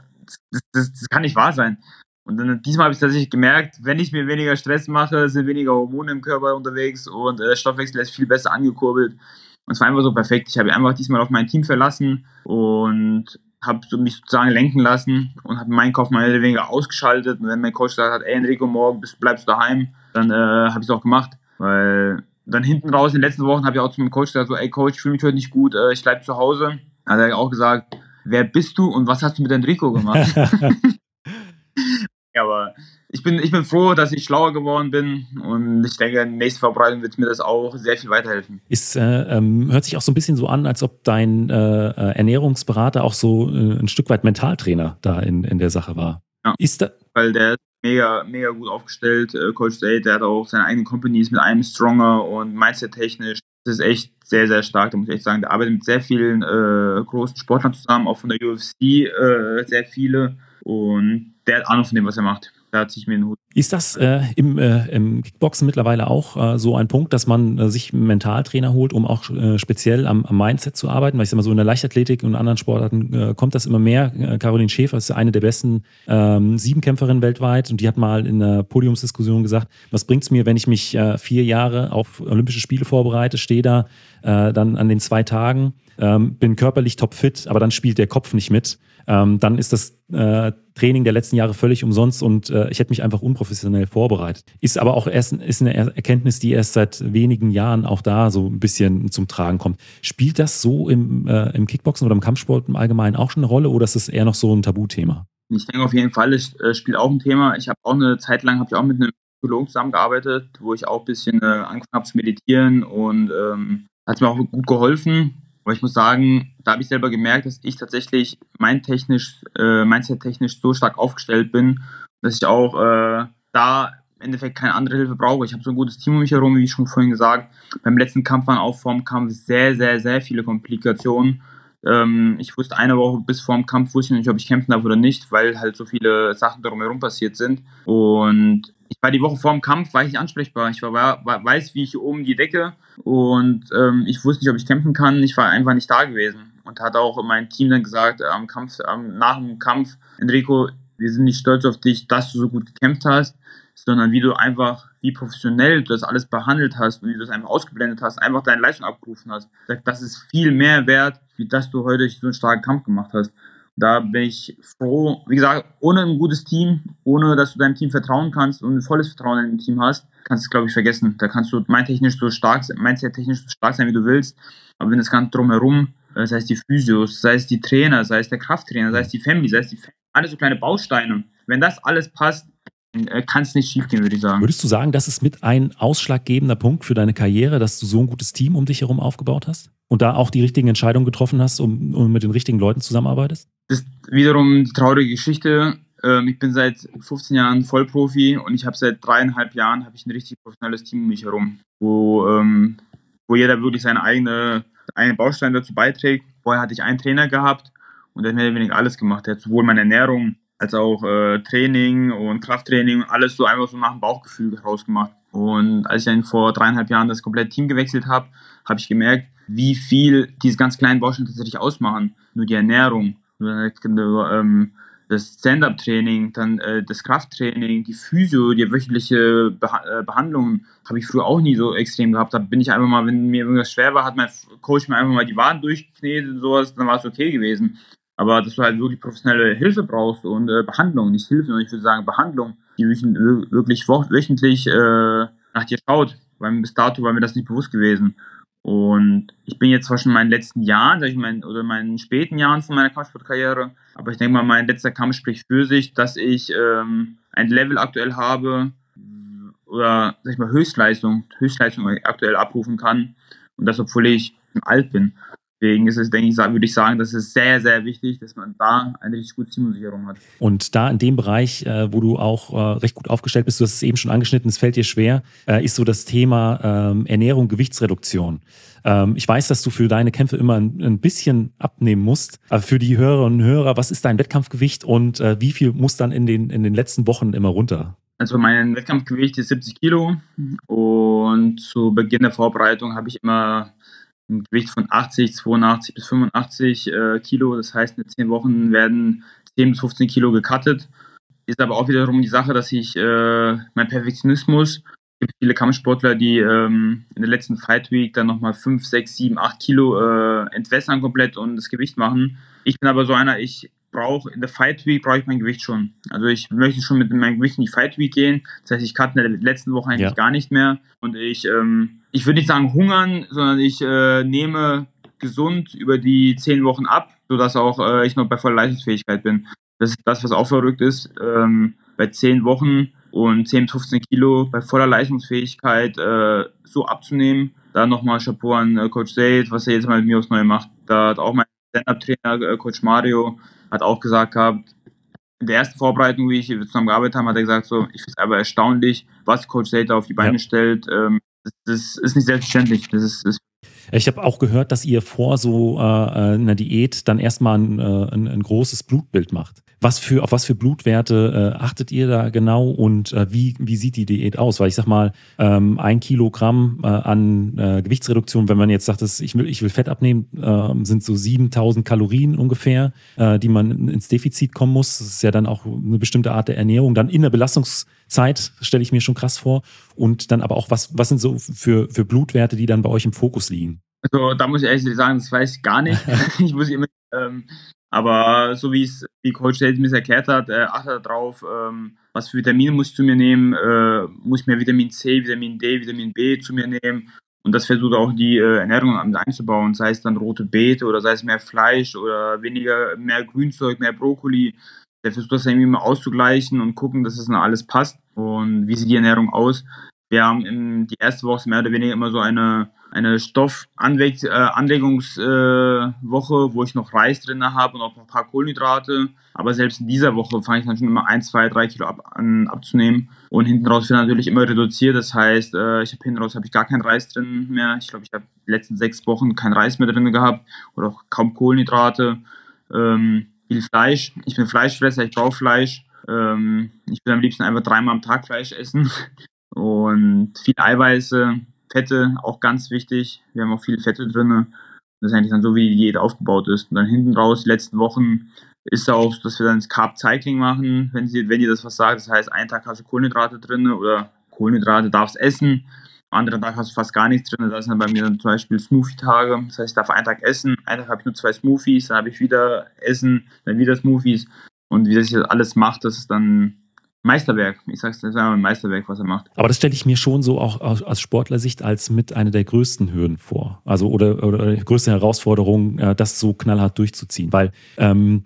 das, das, das kann nicht wahr sein. Und dann diesmal habe ich tatsächlich gemerkt, wenn ich mir weniger Stress mache, sind weniger Hormone im Körper unterwegs und äh, der Stoffwechsel ist viel besser angekurbelt. Und es war einfach so perfekt. Ich habe einfach diesmal auf mein Team verlassen und habe so mich sozusagen lenken lassen und habe meinen Kopf mal weniger ausgeschaltet. Und wenn mein Coach gesagt hat, ey Enrico, morgen bist, bleibst du daheim, dann äh, habe ich es auch gemacht. Weil dann hinten raus in den letzten Wochen habe ich auch zu meinem Coach gesagt, so, ey Coach, ich fühle mich heute nicht gut, äh, ich bleibe zu Hause. Hat er auch gesagt, wer bist du und was hast du mit Enrico gemacht? ja, aber ich bin, ich bin froh, dass ich schlauer geworden bin und ich denke, in der nächsten Vorbereitung wird mir das auch sehr viel weiterhelfen. Ist, äh, ähm, hört sich auch so ein bisschen so an, als ob dein äh, äh Ernährungsberater auch so äh, ein Stück weit Mentaltrainer da in, in der Sache war. Ja, ist da weil der ist mega, mega gut aufgestellt, äh, Coach Day, der hat auch seine eigenen Companies mit einem Stronger und Mindset-technisch. Das ist echt sehr, sehr stark, da muss ich echt sagen. Der arbeitet mit sehr vielen äh, großen Sportlern zusammen, auch von der UFC sehr viele und der hat Ahnung von dem, was er macht. Da hat sich mir einen Hut. Ist das äh, im, äh, im, Kickboxen mittlerweile auch äh, so ein Punkt, dass man äh, sich einen Mentaltrainer holt, um auch äh, speziell am, am, Mindset zu arbeiten? Weil ich sag mal so in der Leichtathletik und anderen Sportarten äh, kommt das immer mehr. Caroline Schäfer ist eine der besten ähm, Siebenkämpferinnen weltweit und die hat mal in einer Podiumsdiskussion gesagt, was bringt es mir, wenn ich mich vier Jahre auf Olympische Spiele vorbereite, stehe da dann an den zwei Tagen, ähm, bin körperlich topfit, aber dann spielt der Kopf nicht mit ähm, dann ist das äh, Training der letzten Jahre völlig umsonst und äh, ich hätte mich einfach unprofessionell vorbereitet. Ist aber auch erst ist eine Erkenntnis, die erst seit wenigen Jahren auch da so ein bisschen zum Tragen kommt. Spielt das so im, äh, im Kickboxen oder im Kampfsport im Allgemeinen auch schon eine Rolle oder ist das eher noch so ein Tabuthema? Ich denke auf jeden Fall, es äh, spielt auch ein Thema. Ich habe auch eine Zeit lang ich auch mit einem Psychologen zusammengearbeitet, wo ich auch ein bisschen angefangen habe zu meditieren und ähm, hat mir auch gut geholfen. Aber ich muss sagen, da habe ich selber gemerkt, dass ich tatsächlich mein technisch, äh, mindset-technisch so stark aufgestellt bin, dass ich auch äh, da im Endeffekt keine andere Hilfe brauche. Ich habe so ein gutes Team um mich herum, wie schon vorhin gesagt. Beim letzten Kampf waren auch vor dem Kampf sehr, sehr, sehr viele Komplikationen. Ähm, ich wusste eine Woche bis vor dem Kampf, wusste ich nicht, ob ich kämpfen darf oder nicht, weil halt so viele Sachen drumherum passiert sind. Und ich war die Woche vor dem Kampf, war ich nicht ansprechbar. Ich war, war weiß, wie ich oben die Decke und ähm, ich wusste nicht, ob ich kämpfen kann. Ich war einfach nicht da gewesen und hat auch mein Team dann gesagt, am Kampf, am, nach dem Kampf, Enrico, wir sind nicht stolz auf dich, dass du so gut gekämpft hast, sondern wie du einfach, wie professionell du das alles behandelt hast und wie du das einfach ausgeblendet hast, einfach deine Leistung abgerufen hast. Das ist viel mehr wert, wie dass du heute so einen starken Kampf gemacht hast. Da bin ich froh. Wie gesagt, ohne ein gutes Team, ohne dass du deinem Team vertrauen kannst und ein volles Vertrauen in dein Team hast, kannst du es, glaube ich, vergessen. Da kannst du mindtechnisch so stark, mindset-technisch so stark sein, wie du willst. Aber wenn das Ganze drumherum, äh, sei es die Physios, sei es die Trainer, sei es der Krafttrainer, sei es die Family, sei es die Family, alles so kleine Bausteine. Wenn das alles passt, äh, kann es nicht schiefgehen, würde ich sagen. Würdest du sagen, das ist mit ein ausschlaggebender Punkt für deine Karriere, dass du so ein gutes Team um dich herum aufgebaut hast? Und da auch die richtigen Entscheidungen getroffen hast und, und mit den richtigen Leuten zusammenarbeitest? Das ist wiederum die traurige Geschichte. Ähm, ich bin seit 15 Jahren Vollprofi und ich habe seit dreieinhalb Jahren ich ein richtig professionelles Team um mich herum, wo, ähm, wo jeder wirklich seine eigene, eigene Bausteine dazu beiträgt. Vorher hatte ich einen Trainer gehabt und der hat mir wenig alles gemacht. Der hat sowohl meine Ernährung als auch äh, Training und Krafttraining, alles so einfach so nach dem Bauchgefühl rausgemacht. Und als ich dann vor dreieinhalb Jahren das komplette Team gewechselt habe, habe ich gemerkt, wie viel diese ganz kleinen Bausteine tatsächlich ausmachen. Nur die Ernährung, ähm, das Stand-up-Training, dann äh, das Krafttraining, die Physio, die wöchentliche äh, Behandlung habe ich früher auch nie so extrem gehabt. Da bin ich einfach mal, wenn mir irgendwas schwer war, hat mein Coach mir einfach mal die Waden durchgeknetet und sowas, dann war es okay gewesen. Aber dass du halt wirklich professionelle Hilfe brauchst und äh, Behandlung, nicht Hilfe, sondern ich würde sagen Behandlung, die wirklich wöchentlich nach dir schaut. Weil bis dato war mir das nicht bewusst gewesen. Und ich bin jetzt zwar schon in meinen letzten Jahren, ich mal, oder meinen späten Jahren von meiner Kampfsportkarriere, aber ich denke mal, mein letzter Kampf spricht für sich, dass ich ähm, ein Level aktuell habe oder sag ich mal Höchstleistung, Höchstleistung aktuell abrufen kann. Und das, obwohl ich alt bin. Deswegen ist es, denke ich, würde ich sagen, das ist sehr, sehr wichtig, dass man da eine richtig gute Teamsicherung hat. Und da in dem Bereich, äh, wo du auch äh, recht gut aufgestellt bist, du hast es eben schon angeschnitten, es fällt dir schwer, äh, ist so das Thema ähm, Ernährung, Gewichtsreduktion. Ähm, ich weiß, dass du für deine Kämpfe immer ein, bisschen abnehmen musst. Aber für die Hörerinnen und Hörer, was ist dein Wettkampfgewicht und wie viel muss dann in den, in den letzten Wochen immer runter? Also mein Wettkampfgewicht ist 70 Kilo und zu Beginn der Vorbereitung habe ich immer ein Gewicht von 80, 82 bis 85 äh, Kilo. Das heißt, in 10 Wochen werden 10 bis 15 Kilo gecuttet. Ist aber auch wiederum die Sache, dass ich äh, mein Perfektionismus, es gibt viele Kampfsportler, die ähm, in der letzten Fight Week dann nochmal 5, 6, 7, 8 Kilo äh, entwässern komplett und das Gewicht machen. Ich bin aber so einer, ich brauche in der Fight Week brauche ich mein Gewicht schon. Also ich möchte schon mit meinem Gewicht in die Fight Week gehen. Das heißt, ich cutte in der letzten Woche eigentlich ja. gar nicht mehr und ich ähm, ich würde nicht sagen hungern, sondern ich äh, nehme gesund über die zehn Wochen ab, sodass auch äh, ich noch bei voller Leistungsfähigkeit bin. Das ist das, was auch verrückt ist. Ähm, bei zehn Wochen und 10, 15 Kilo bei voller Leistungsfähigkeit äh, so abzunehmen. Da nochmal Chapeau an äh, Coach Zaid, was er jetzt mal mit mir aufs Neue macht. Da hat auch mein Stand-Up-Trainer, äh, Coach Mario, hat auch gesagt gehabt, in der ersten Vorbereitung, wie ich zusammen gearbeitet habe, hat er gesagt, so, ich finde es aber erstaunlich, was Coach Zaid da auf die Beine ja. stellt. Ähm, das, ist nicht selbstverständlich. Das ist, das ich habe auch gehört, dass ihr vor so äh, äh einer Diät dann erstmal ein, äh, ein, ein, großes Blutbild macht. Was für, auf was für Blutwerte äh, achtet ihr da genau und äh, wie, wie sieht die Diät aus? Weil ich sag mal, ähm, ein Kilogramm äh, an äh, Gewichtsreduktion, wenn man jetzt sagt, dass ich will, ich will Fett abnehmen, äh, sind so 7000 Kalorien ungefähr, äh, die man ins Defizit kommen muss. Das ist ja dann auch eine bestimmte Art der Ernährung. Dann in der Belastungszeit stelle ich mir schon krass vor. Und dann aber auch, was, was sind so für, für Blutwerte, die dann bei euch im Fokus liegen? Also da muss ich ehrlich sagen, das weiß ich gar nicht. ich muss immer ähm, aber so wie es wie Coach Tate mir erklärt hat, äh, achte darauf, ähm, was für Vitamine muss ich zu mir nehmen, äh, muss ich mehr Vitamin C, Vitamin D, Vitamin B zu mir nehmen. Und das versucht auch die äh, Ernährung einzubauen, sei es dann rote Beete oder sei es mehr Fleisch oder weniger, mehr Grünzeug, mehr Brokkoli. Der versucht das irgendwie mal auszugleichen und gucken, dass das dann alles passt. Und wie sieht die Ernährung aus? Wir haben in die erste Woche mehr oder weniger immer so eine eine Stoffanlegungswoche, äh, wo ich noch Reis drin habe und auch noch ein paar Kohlenhydrate. Aber selbst in dieser Woche fange ich dann schon immer ein, zwei, drei Kilo ab, an, abzunehmen. Und hinten raus wird natürlich immer reduziert. Das heißt, äh, ich habe hinten raus habe ich gar keinen Reis drin mehr. Ich glaube, ich habe die letzten sechs Wochen keinen Reis mehr drin gehabt oder auch kaum Kohlenhydrate. Ähm, viel Fleisch. Ich bin Fleischfresser, ich brauche Fleisch. Ähm, ich will am liebsten einfach dreimal am Tag Fleisch essen. Und viel Eiweiße, Fette auch ganz wichtig. Wir haben auch viele Fette drin. Das ist eigentlich dann so, wie die Diät aufgebaut ist. Und dann hinten raus, die letzten Wochen, ist auch, dass wir dann das Carb Cycling machen, wenn, sie, wenn ihr das was sagt. Das heißt, einen Tag hast du Kohlenhydrate drin oder Kohlenhydrate darfst essen. Am anderen Tag hast du fast gar nichts drin. Das ist dann bei mir dann zum Beispiel Smoothie-Tage. Das heißt, ich darf einen Tag essen, einen Tag habe ich nur zwei Smoothies, dann habe ich wieder Essen, dann wieder Smoothies. Und wie das alles macht, das ist dann Meisterwerk. Ich sag's, das ist ein Meisterwerk, was er macht. Aber das stelle ich mir schon so auch aus, aus Sportlersicht als mit einer der größten Hürden vor. Also oder, oder größte Herausforderung, äh, das so knallhart durchzuziehen. Weil ähm,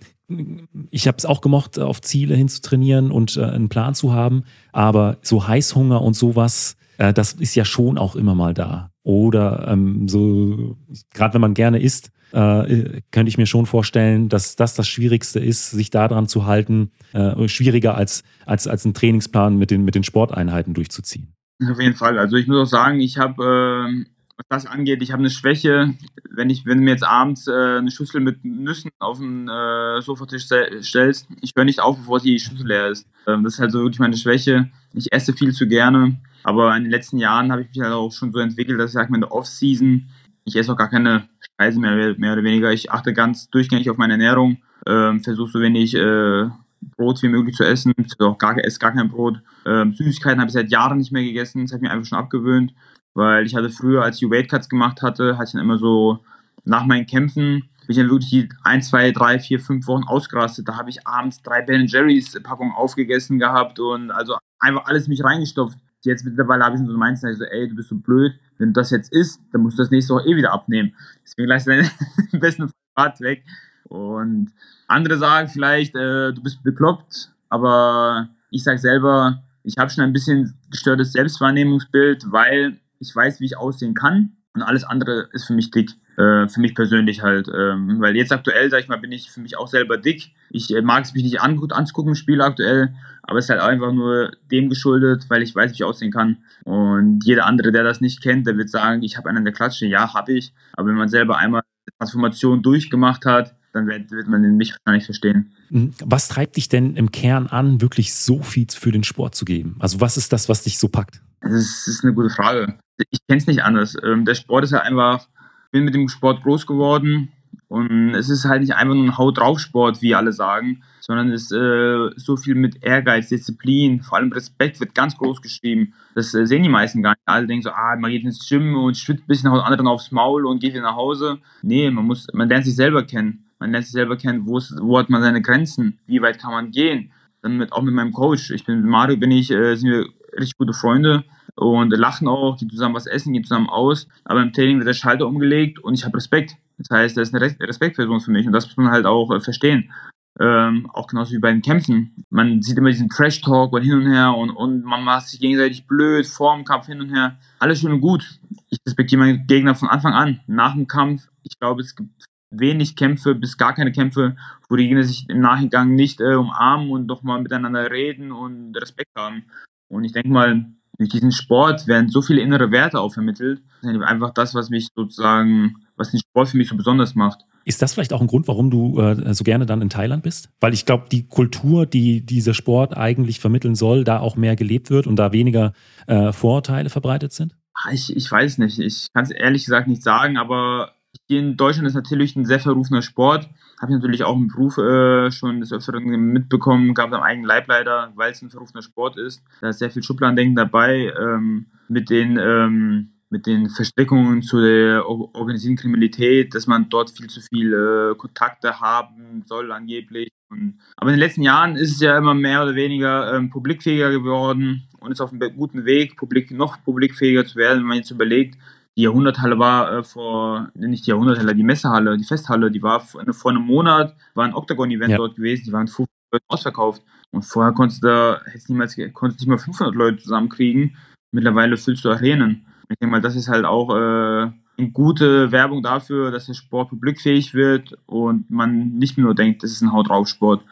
ich habe es auch gemocht, auf Ziele hinzutrainieren und äh, einen Plan zu haben, aber so Heißhunger und sowas, äh, das ist ja schon auch immer mal da. Oder ähm, so, gerade wenn man gerne isst, äh, könnte ich mir schon vorstellen, dass das das Schwierigste ist, sich daran zu halten, äh, schwieriger als, als, als einen Trainingsplan mit den, mit den Sporteinheiten durchzuziehen. Auf jeden Fall. Also ich muss auch sagen, ich habe, äh, was das angeht, ich habe eine Schwäche, wenn ich, wenn du mir jetzt abends äh, eine Schüssel mit Nüssen auf den äh, Sofatisch stellst, ich höre nicht auf, bevor die Schüssel leer ist. Ähm, das ist halt so wirklich meine Schwäche. Ich esse viel zu gerne. Aber in den letzten Jahren habe ich mich halt auch schon so entwickelt, dass ich sage, in der Off-Season ich esse auch gar keine Speise mehr, mehr oder weniger. Ich achte ganz durchgängig auf meine Ernährung, ähm, versuche so wenig äh, Brot wie möglich zu essen, auch gar, esse gar kein Brot. Ähm, Süßigkeiten habe ich seit Jahren nicht mehr gegessen, das habe ich mir einfach schon abgewöhnt, weil ich hatte früher, als ich Weight Cuts gemacht hatte, hatte ich dann immer so nach meinen Kämpfen bin ich dann wirklich die 1, 2, 3, 4, 5 Wochen ausgerastet. Da habe ich abends drei Ben Jerry's Packungen aufgegessen gehabt und also einfach alles mich reingestopft. Jetzt mittlerweile habe ich so meins, so, ey, du bist so blöd, wenn das jetzt ist, dann musst du das nächste Woche eh wieder abnehmen. Deswegen lass deinen besten Fahrt weg. Und andere sagen vielleicht, äh, du bist bekloppt, aber ich sage selber, ich habe schon ein bisschen gestörtes Selbstwahrnehmungsbild, weil ich weiß, wie ich aussehen kann und alles andere ist für mich dick. Äh, für mich persönlich halt. Ähm, weil jetzt aktuell, sag ich mal, bin ich für mich auch selber dick. Ich äh, mag es mich nicht an, gut anzugucken im Spiel aktuell, aber es ist halt einfach nur dem geschuldet, weil ich weiß, wie ich aussehen kann. Und jeder andere, der das nicht kennt, der wird sagen, ich habe einen an der Klatsche. Ja, habe ich. Aber wenn man selber einmal Transformation durchgemacht hat, dann wird, wird man mich wahrscheinlich verstehen. Hm, was treibt dich denn im Kern an, wirklich so viel für den Sport zu geben? Also was ist das, was dich so packt? Das ist eine gute Frage. Ich kenne es nicht anders. Ähm, der Sport ist ja einfach bin mit dem Sport groß geworden und es ist halt nicht einfach nur ein Haut drauf Sport, wie alle sagen, sondern es ist äh, so viel mit Ehrgeiz, Disziplin, vor allem Respekt wird ganz groß geschrieben. Das äh, sehen die meisten gar nicht. Alle denken so, ah, man geht ins Gym und schwitzt ein bisschen, haut anderen aufs Maul und geht wieder nach Hause. Nee, man muss, man lernt sich selber kennen. Man lernt sich selber kennen, wo, ist, wo hat man seine Grenzen, wie weit kann man gehen. Dann mit, auch mit meinem Coach. Ich bin mit Mario bin ich, äh, sind wir richtig gute Freunde und lachen auch, gehen zusammen was essen, gehen zusammen aus. Aber im Training wird der Schalter umgelegt und ich habe Respekt. Das heißt, er ist eine Respektperson für mich und das muss man halt auch äh, verstehen. Ähm, auch genauso wie bei den Kämpfen. Man sieht immer diesen Trash-Talk und hin und her und, und man macht sich gegenseitig blöd vor dem Kampf hin und her. Alles schön und gut. Ich respektiere meinen Gegner von Anfang an. Nach dem Kampf, ich glaube, es gibt wenig Kämpfe bis gar keine Kämpfe, wo die Gegner sich im Nachgang nicht äh, umarmen und doch mal miteinander reden und Respekt haben. Und ich denke mal, durch diesen Sport werden so viele innere Werte auch vermittelt. Das ist einfach das, was mich sozusagen, was den Sport für mich so besonders macht. Ist das vielleicht auch ein Grund, warum du äh, so gerne dann in Thailand bist? Weil ich glaube, die Kultur, die dieser Sport eigentlich vermitteln soll, da auch mehr gelebt wird und da weniger äh, Vorurteile verbreitet sind? Ah, ich, ich weiß nicht. Ich kann es ehrlich gesagt nicht sagen, aber hier in Deutschland ist natürlich ein sehr verrufener Sport. Habe ich natürlich auch im Beruf äh, schon des Öfteren mitbekommen, gab es am eigenen Leib leider, weil es ein verrufener Sport ist. Da ist sehr viel Schubladendenken dabei ähm, mit den ähm, mit den Verstrickungen zu der organisierten Kriminalität, dass man dort viel zu viele Kontakte haben soll angeblich. Und, aber in den letzten Jahren ist es ja immer mehr oder weniger ähm, publikfähiger geworden und ist auf einem guten Weg, publik, noch publikfähiger zu werden, wenn man jetzt überlegt, die Jahrhunderthalle war äh, vor, nicht die Jahrhunderthalle, die Messehalle, die Festhalle, die war vor, vor einem Monat, war ein Octagon-Event ja. dort gewesen, die waren 500 Leute ausverkauft. Und vorher konntest du da, hättest niemals, konntest nicht mal 500 Leute zusammenkriegen. Mittlerweile füllst du Arenen. Ich denke mal, das ist halt auch äh, eine gute Werbung dafür, dass der Sport publikfähig wird und man nicht nur denkt, das ist ein Haut drauf Sport.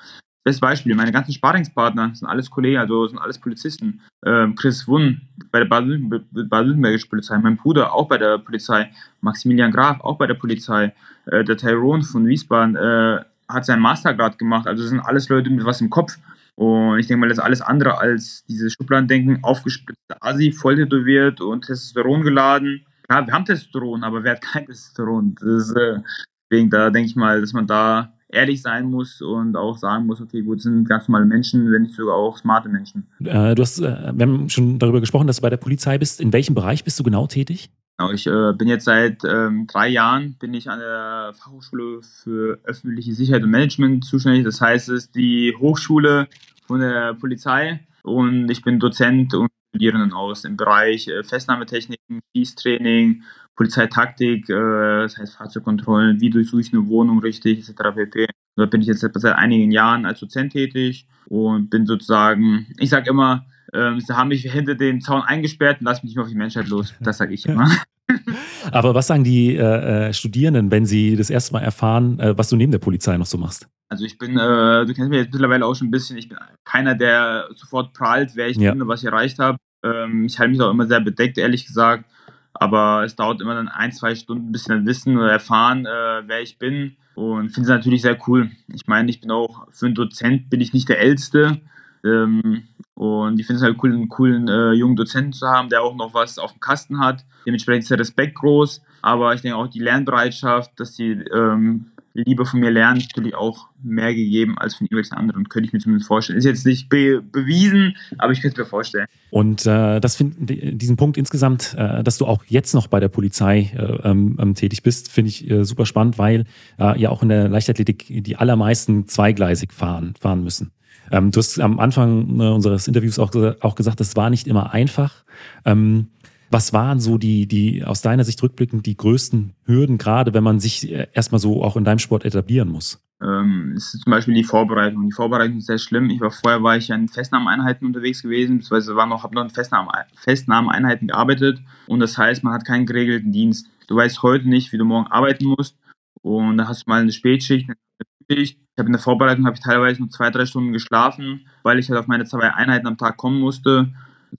Bestes Beispiel, meine ganzen Sparingspartner sind alles Kollegen, also sind alles Polizisten. Ähm, Chris Wunn bei der baden-württembergischen Polizei, mein Bruder auch bei der Polizei, Maximilian Graf auch bei der Polizei, äh, der Tyrone von Wiesbaden äh, hat seinen Mastergrad gemacht, also sind alles Leute mit was im Kopf. Und ich denke mal, das ist alles andere als dieses Schubladendenken, aufgespritzte Asi, voll tätowiert und Testosteron geladen. Ja, wir haben Testosteron, aber wer hat kein Testosteron? Ist, äh, deswegen, da denke ich mal, dass man da ehrlich sein muss und auch sagen muss, okay, gut, sind ganz normale Menschen, wenn nicht sogar auch smarte Menschen. Äh, du hast, äh, wir haben schon darüber gesprochen, dass du bei der Polizei bist. In welchem Bereich bist du genau tätig? Genau, ich äh, bin jetzt seit ähm, drei Jahren bin ich an der Fachhochschule für öffentliche Sicherheit und Management zuständig. Das heißt, es ist die Hochschule von der Polizei und ich bin Dozent und Studierenden aus im Bereich äh, Festnahmetechniken, Schießtraining, Polizeitaktik, äh, das heißt Fahrzeugkontrollen, wie durchsuche ich eine Wohnung richtig, etc. pp. Da bin ich jetzt seit einigen Jahren als Dozent tätig und bin sozusagen, ich sage immer, ähm, sie haben mich hinter den Zaun eingesperrt und lass mich nicht mehr auf die Menschheit los. Das sage ich immer. Aber was sagen die äh, äh, Studierenden, wenn sie das erste Mal erfahren, äh, was du neben der Polizei noch so machst? Also ich bin, äh, du kennst mich jetzt mittlerweile auch schon ein bisschen, ich bin keiner, der sofort prahlt, wer ich ja. bin und was ich erreicht habe. Ähm, ich halte mich auch immer sehr bedeckt, ehrlich gesagt. Aber es dauert immer dann ein, zwei Stunden, bis sie dann wissen oder erfahren, äh, wer ich bin. Und finde es natürlich sehr cool. Ich meine, ich bin auch für einen Dozent bin ich nicht der Älteste. Ähm, und ich finde es halt cool, einen coolen äh, jungen Dozenten zu haben, der auch noch was auf dem Kasten hat. Dementsprechend ist der Respekt groß, aber ich denke auch die Lernbereitschaft, dass die ähm, Liebe von mir lernen, natürlich auch mehr gegeben als von irgendwelchen anderen. Könnte ich mir zumindest vorstellen. Ist jetzt nicht be bewiesen, aber ich könnte mir vorstellen. Und äh, das find, diesen Punkt insgesamt, äh, dass du auch jetzt noch bei der Polizei äh, ähm, ähm tätig bist, finde ich äh, super spannend, weil äh, ja auch in der Leichtathletik die allermeisten zweigleisig fahren, fahren müssen. Ähm, du hast am Anfang äh, unseres Interviews auch, auch gesagt, das war nicht immer einfach. Ähm, was waren so die, die aus deiner Sicht rückblickend die größten Hürden, gerade wenn man sich äh, erstmal so auch in deinem Sport etablieren muss? Ähm, ist zum Beispiel die Vorbereitung. Die Vorbereitung ist sehr schlimm. Ich war vorher war ich in Festnahmeeinheiten unterwegs gewesen, beziehungsweise war noch, habe noch in Festnahme, Festnahmeeinheiten gearbeitet. Und das heißt, man hat keinen geregelten Dienst. Du weißt heute nicht, wie du morgen arbeiten musst. Und da hast du mal eine Spätschicht, eine Schicht. Ich habe in der Vorbereitung habe ich teilweise nur zwei, drei Stunden geschlafen, weil ich halt auf meine zwei Einheiten am Tag kommen musste.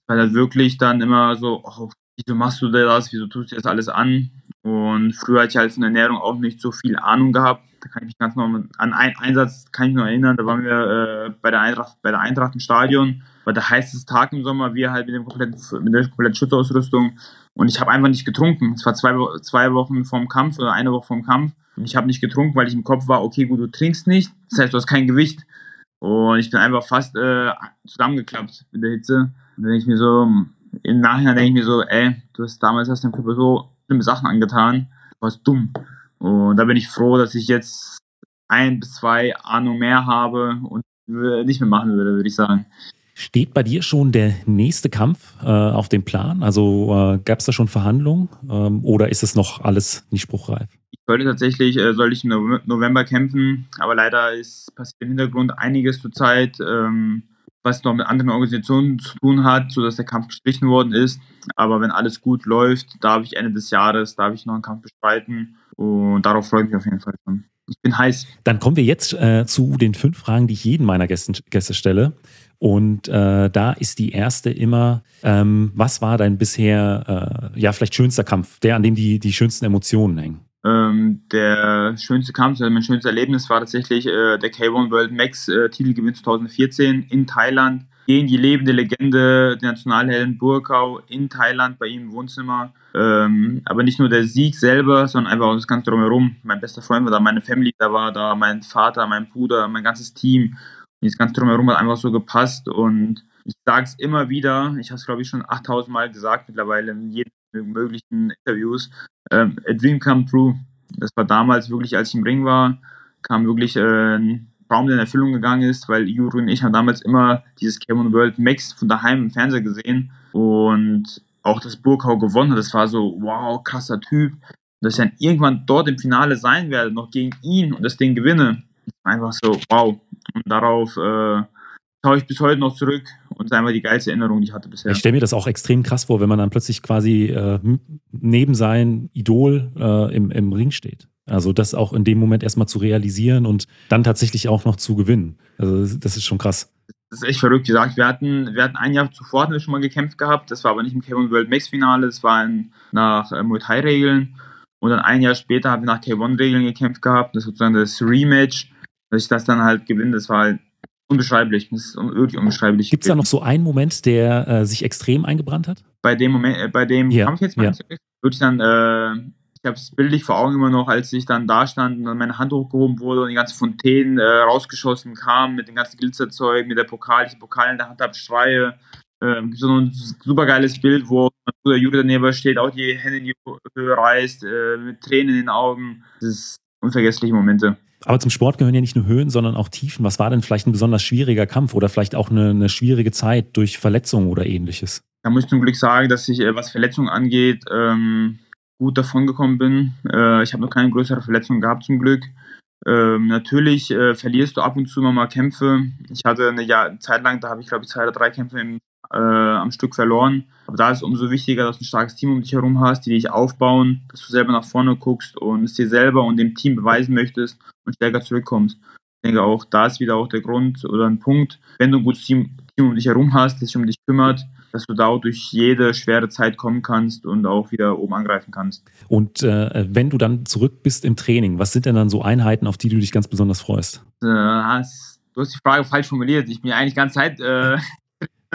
Weil halt wirklich dann immer so, oh, wieso machst du das, wieso tust du das alles an? Und früher hatte ich halt von Ernährung auch nicht so viel Ahnung gehabt. Da kann ich mich ganz noch an einen Einsatz kann ich noch erinnern. Da waren wir äh, bei der Eintracht, bei der Eintracht im Stadion, war der heißeste Tag im Sommer, wir halt mit dem kompletten, mit der kompletten Schutzausrüstung. Und ich habe einfach nicht getrunken. Es war zwei, zwei Wochen vorm Kampf oder eine Woche vorm Kampf. Und ich habe nicht getrunken, weil ich im Kopf war, okay, gut, du trinkst nicht. Das heißt, du hast kein Gewicht. Und ich bin einfach fast äh, zusammengeklappt mit der Hitze. Und dann denke ich mir so, im Nachhinein denke ich mir so, ey, du hast damals hast deinem Körper so schlimme Sachen angetan, du warst dumm. Und da bin ich froh, dass ich jetzt ein bis zwei Ahnung mehr habe und nicht mehr machen würde, würde ich sagen. Steht bei dir schon der nächste Kampf äh, auf dem Plan? Also äh, gab es da schon Verhandlungen ähm, oder ist es noch alles nicht spruchreif? Ich sollte tatsächlich, äh, soll ich im November kämpfen, aber leider ist passiert im Hintergrund einiges zurzeit, ähm, was noch mit anderen Organisationen zu tun hat, sodass der Kampf gestrichen worden ist. Aber wenn alles gut läuft, darf ich Ende des Jahres, darf ich noch einen Kampf bestreiten und darauf freue ich mich auf jeden Fall schon. Ich bin heiß. Dann kommen wir jetzt äh, zu den fünf Fragen, die ich jeden meiner Gäste, Gäste stelle. Und äh, da ist die erste immer, ähm, was war dein bisher, äh, ja, vielleicht schönster Kampf, der, an dem die, die schönsten Emotionen hängen? Ähm, der schönste Kampf, also mein schönstes Erlebnis war tatsächlich äh, der K1 World Max äh, Titelgewinn 2014 in Thailand gegen die lebende Legende, den Nationalhelden Burkau in Thailand bei ihm im Wohnzimmer. Ähm, aber nicht nur der Sieg selber, sondern einfach auch das Ganze drumherum. Mein bester Freund war da, meine Family da war da, mein Vater, mein Bruder, mein ganzes Team. Und das Ganze drumherum hat einfach so gepasst und ich sage es immer wieder, ich habe es glaube ich schon 8000 Mal gesagt mittlerweile in jeden möglichen Interviews, ähm, A Dream Come True. Das war damals wirklich, als ich im Ring war, kam wirklich äh, ein Traum, der in Erfüllung gegangen ist, weil Juri und ich haben damals immer dieses Kevin World Max von daheim im Fernseher gesehen und auch das Burkau gewonnen hat. Das war so, wow, krasser Typ. Dass ich dann irgendwann dort im Finale sein werde, noch gegen ihn und das Ding gewinne. Einfach so, wow. Und darauf äh, schaue ich bis heute noch zurück und ist einfach die geilste Erinnerung, die ich hatte bisher. Ich stelle mir das auch extrem krass vor, wenn man dann plötzlich quasi äh, neben sein Idol äh, im, im Ring steht. Also das auch in dem Moment erstmal zu realisieren und dann tatsächlich auch noch zu gewinnen. Also das ist schon krass. Das ist echt verrückt gesagt. Wir hatten, wir hatten ein Jahr zuvor hatten wir schon mal gekämpft gehabt. Das war aber nicht im K1 World Max Finale, das war in, nach äh, Muay Thai Regeln. Und dann ein Jahr später haben wir nach K1 Regeln gekämpft gehabt. Das ist sozusagen das Rematch. Dass ich das dann halt gewinne, das war halt unbeschreiblich. Das ist wirklich unbeschreiblich. Gibt es da noch so einen Moment, der äh, sich extrem eingebrannt hat? Bei dem Moment, äh, bei dem ja. Kampf jetzt mal, ja. würde ich dann äh, ich habe es bildlich vor Augen immer noch, als ich dann da stand und dann meine Hand hochgehoben wurde und die ganzen Fontänen äh, rausgeschossen kamen mit dem ganzen Glitzerzeug, mit der Pokal, ich den Pokal in der Hand habe, schreie. Ähm, so ein super geiles Bild, wo mein Bruder Juri daneben steht, auch die Hände in die Höhe reißt, äh, mit Tränen in den Augen. Das ist unvergessliche Momente. Aber zum Sport gehören ja nicht nur Höhen, sondern auch Tiefen. Was war denn vielleicht ein besonders schwieriger Kampf oder vielleicht auch eine, eine schwierige Zeit durch Verletzungen oder ähnliches? Da muss ich zum Glück sagen, dass ich, äh, was Verletzungen angeht, ähm, gut davon gekommen bin. Äh, ich habe noch keine größere Verletzung gehabt zum Glück. Ähm, natürlich äh, verlierst du ab und zu mal Kämpfe. Ich hatte eine Jahr, Zeit lang, da habe ich glaube ich zwei oder drei Kämpfe im, äh, am Stück verloren. Aber da ist es umso wichtiger, dass du ein starkes Team um dich herum hast, die dich aufbauen, dass du selber nach vorne guckst und es dir selber und dem Team beweisen möchtest und stärker zurückkommst. Ich denke auch, da ist wieder auch der Grund oder ein Punkt, wenn du ein gutes Team, Team um dich herum hast, das sich um dich kümmert, dass du da auch durch jede schwere Zeit kommen kannst und auch wieder oben angreifen kannst. Und äh, wenn du dann zurück bist im Training, was sind denn dann so Einheiten, auf die du dich ganz besonders freust? Äh, du hast die Frage falsch formuliert. Ich bin ja eigentlich die ganze Zeit. Äh,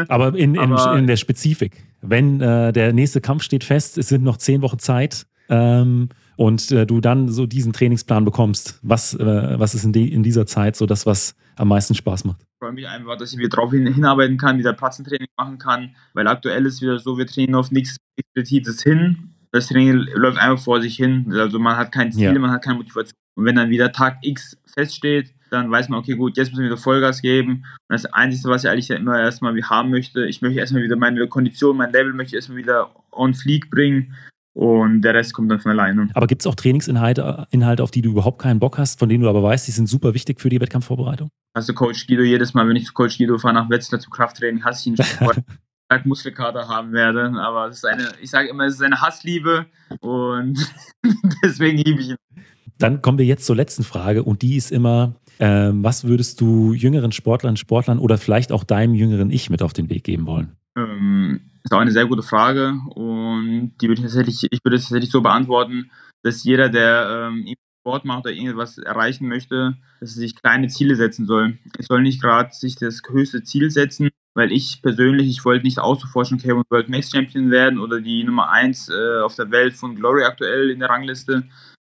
aber, in, in, Aber in, der Spezifik. Wenn äh, der nächste Kampf steht fest, es sind noch zehn Wochen Zeit. Ähm, und äh, du dann so diesen Trainingsplan bekommst, was, äh, was ist in, die, in dieser Zeit so das, was am meisten Spaß macht? Ich freue mich einfach, dass ich wieder darauf hin, hinarbeiten kann, wieder Platzentraining machen kann, weil aktuell ist wieder so, wir trainieren auf nichts Explizites hin. Das Training läuft einfach vor sich hin. Also man hat kein Ziel, ja. man hat keine Motivation. Und wenn dann wieder Tag X feststeht, dann weiß man, okay, gut, jetzt müssen wir wieder Vollgas geben. Und das Einzige, was ich eigentlich immer erstmal haben möchte, ich möchte erstmal wieder meine Kondition, mein Level möchte ich erstmal wieder on fleek bringen. Und der Rest kommt dann von alleine. Aber gibt es auch Trainingsinhalte, Inhalte, auf die du überhaupt keinen Bock hast, von denen du aber weißt, die sind super wichtig für die Wettkampfvorbereitung? Also Coach Guido, jedes Mal, wenn ich zu Coach Guido fahre nach Wetzlar zum Krafttraining, hasse ich ihn schon, weil Muskelkater haben werde. Aber es ist eine, ich sage immer, es ist eine Hassliebe und deswegen liebe ich ihn. Dann kommen wir jetzt zur letzten Frage und die ist immer, ähm, was würdest du jüngeren Sportlern, Sportlern oder vielleicht auch deinem jüngeren Ich mit auf den Weg geben wollen? Ähm, ist auch eine sehr gute Frage und die würde ich tatsächlich, ich würde es tatsächlich so beantworten, dass jeder, der ähm, Sport macht oder irgendwas erreichen möchte, dass er sich kleine Ziele setzen soll. Er soll nicht gerade sich das höchste Ziel setzen, weil ich persönlich, ich wollte nicht auszuforschen K1 World Max Champion werden oder die Nummer 1 äh, auf der Welt von Glory aktuell in der Rangliste,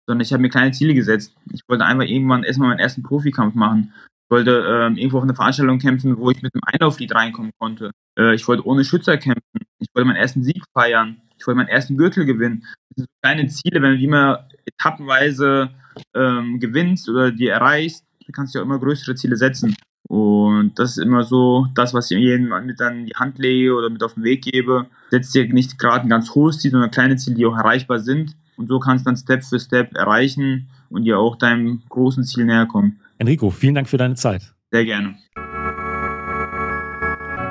sondern ich habe mir kleine Ziele gesetzt. Ich wollte einfach irgendwann erstmal meinen ersten Profikampf machen. Ich wollte ähm, irgendwo auf einer Veranstaltung kämpfen, wo ich mit einem Einlauflied reinkommen konnte. Äh, ich wollte ohne Schützer kämpfen. Ich wollte meinen ersten Sieg feiern. Ich wollte meinen ersten Gürtel gewinnen. Das sind kleine Ziele, wenn du die immer etappenweise ähm, gewinnst oder die erreichst, dann kannst du ja immer größere Ziele setzen. Und das ist immer so das, was ich jedem mit an die Hand lege oder mit auf den Weg gebe. Setzt dir nicht gerade ein ganz hohes Ziel, sondern kleine Ziele, die auch erreichbar sind. Und so kannst du dann Step für Step erreichen und dir auch deinem großen Ziel näher kommen. Enrico, vielen Dank für deine Zeit. Sehr gerne.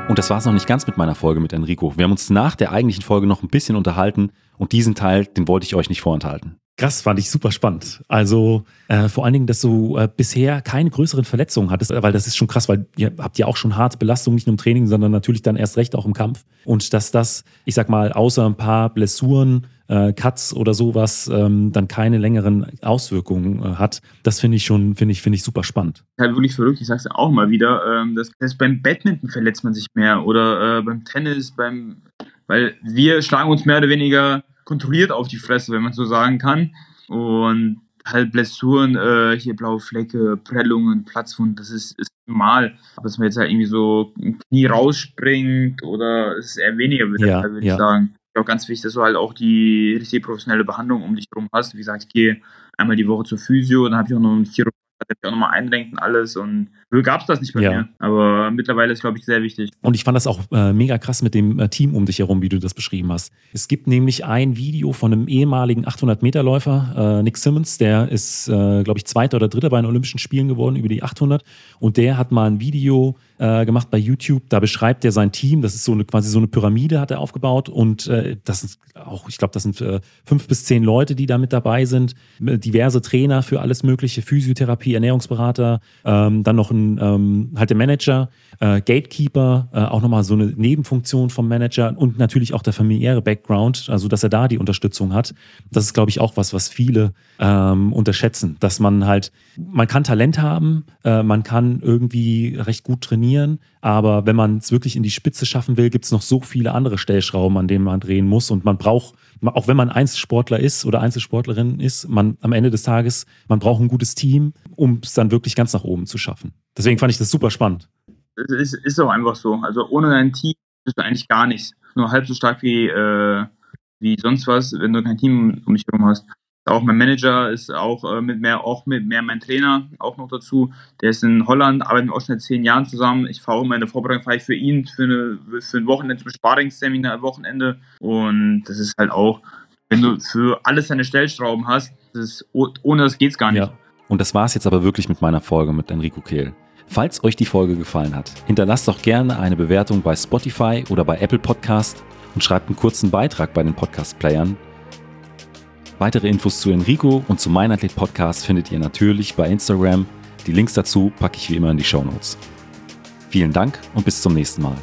Und das war es noch nicht ganz mit meiner Folge mit Enrico. Wir haben uns nach der eigentlichen Folge noch ein bisschen unterhalten und diesen Teil, den wollte ich euch nicht vorenthalten. Krass, fand ich super spannend. Also äh, vor allen Dingen, dass du äh, bisher keine größeren Verletzungen hattest, weil das ist schon krass, weil ihr habt ja auch schon harte Belastungen, nicht nur im Training, sondern natürlich dann erst recht auch im Kampf. Und dass das, ich sag mal, außer ein paar Blessuren, äh, Cuts oder sowas, ähm, dann keine längeren Auswirkungen äh, hat, das finde ich schon, finde ich, finde ich super spannend. Halt wirklich verrückt, ich sag's auch mal wieder, ähm, das, das beim Badminton verletzt man sich mehr oder äh, beim Tennis, beim, weil wir schlagen uns mehr oder weniger kontrolliert auf die Fresse, wenn man so sagen kann. Und halt Blessuren, äh, hier blaue Flecke, Prellungen, Platzwunden, das ist, ist normal. Aber dass man jetzt halt irgendwie so ein Knie rausspringt oder es ist eher weniger, würde ja, würde ja. ich sagen. Auch ganz wichtig, dass du halt auch die richtige professionelle Behandlung um dich herum hast. Wie gesagt, ich gehe einmal die Woche zur Physio, dann habe ich auch noch einen Chirurg hat er auch nochmal einlenkt und alles. Und gab es das nicht bei ja. mir. Aber mittlerweile ist, glaube ich, sehr wichtig. Und ich fand das auch äh, mega krass mit dem äh, Team um dich herum, wie du das beschrieben hast. Es gibt nämlich ein Video von einem ehemaligen 800-Meter-Läufer, äh, Nick Simmons, der ist, äh, glaube ich, Zweiter oder Dritter bei den Olympischen Spielen geworden über die 800. Und der hat mal ein Video äh, gemacht bei YouTube. Da beschreibt er sein Team. Das ist so eine, quasi so eine Pyramide, hat er aufgebaut. Und äh, das sind auch, ich glaube, das sind fünf bis zehn Leute, die da mit dabei sind. Diverse Trainer für alles Mögliche, Physiotherapie, Ernährungsberater, ähm, dann noch ein ähm, halt der Manager, äh, Gatekeeper, äh, auch nochmal so eine Nebenfunktion vom Manager und natürlich auch der familiäre Background, also dass er da die Unterstützung hat. Das ist, glaube ich, auch was, was viele ähm, unterschätzen, dass man halt, man kann Talent haben, äh, man kann irgendwie recht gut trainieren, aber wenn man es wirklich in die Spitze schaffen will, gibt es noch so viele andere Stellschrauben, an denen man drehen muss und man braucht auch wenn man Einzelsportler ist oder Einzelsportlerin ist, man am Ende des Tages, man braucht ein gutes Team, um es dann wirklich ganz nach oben zu schaffen. Deswegen fand ich das super spannend. Es ist, ist auch einfach so. Also ohne dein Team bist du eigentlich gar nichts. Nur halb so stark wie, äh, wie sonst was, wenn du kein Team um dich herum hast. Auch mein Manager ist auch äh, mit mehr, auch mit mehr mein Trainer auch noch dazu. Der ist in Holland, arbeiten wir auch schon seit zehn Jahren zusammen. Ich fahre immer in Vorbereitung fahre ich für ihn für, eine, für ein Wochenende zum Sparringsseminar Wochenende. Und das ist halt auch, wenn du für alles deine Stellschrauben hast, das ist, ohne das geht's gar nicht. Ja. Und das war's jetzt aber wirklich mit meiner Folge mit Enrico Kehl. Falls euch die Folge gefallen hat, hinterlasst doch gerne eine Bewertung bei Spotify oder bei Apple Podcast und schreibt einen kurzen Beitrag bei den Podcast-Playern Weitere Infos zu Enrico und zu Mein Athlet Podcast findet ihr natürlich bei Instagram. Die Links dazu packe ich wie immer in die Show Notes. Vielen Dank und bis zum nächsten Mal.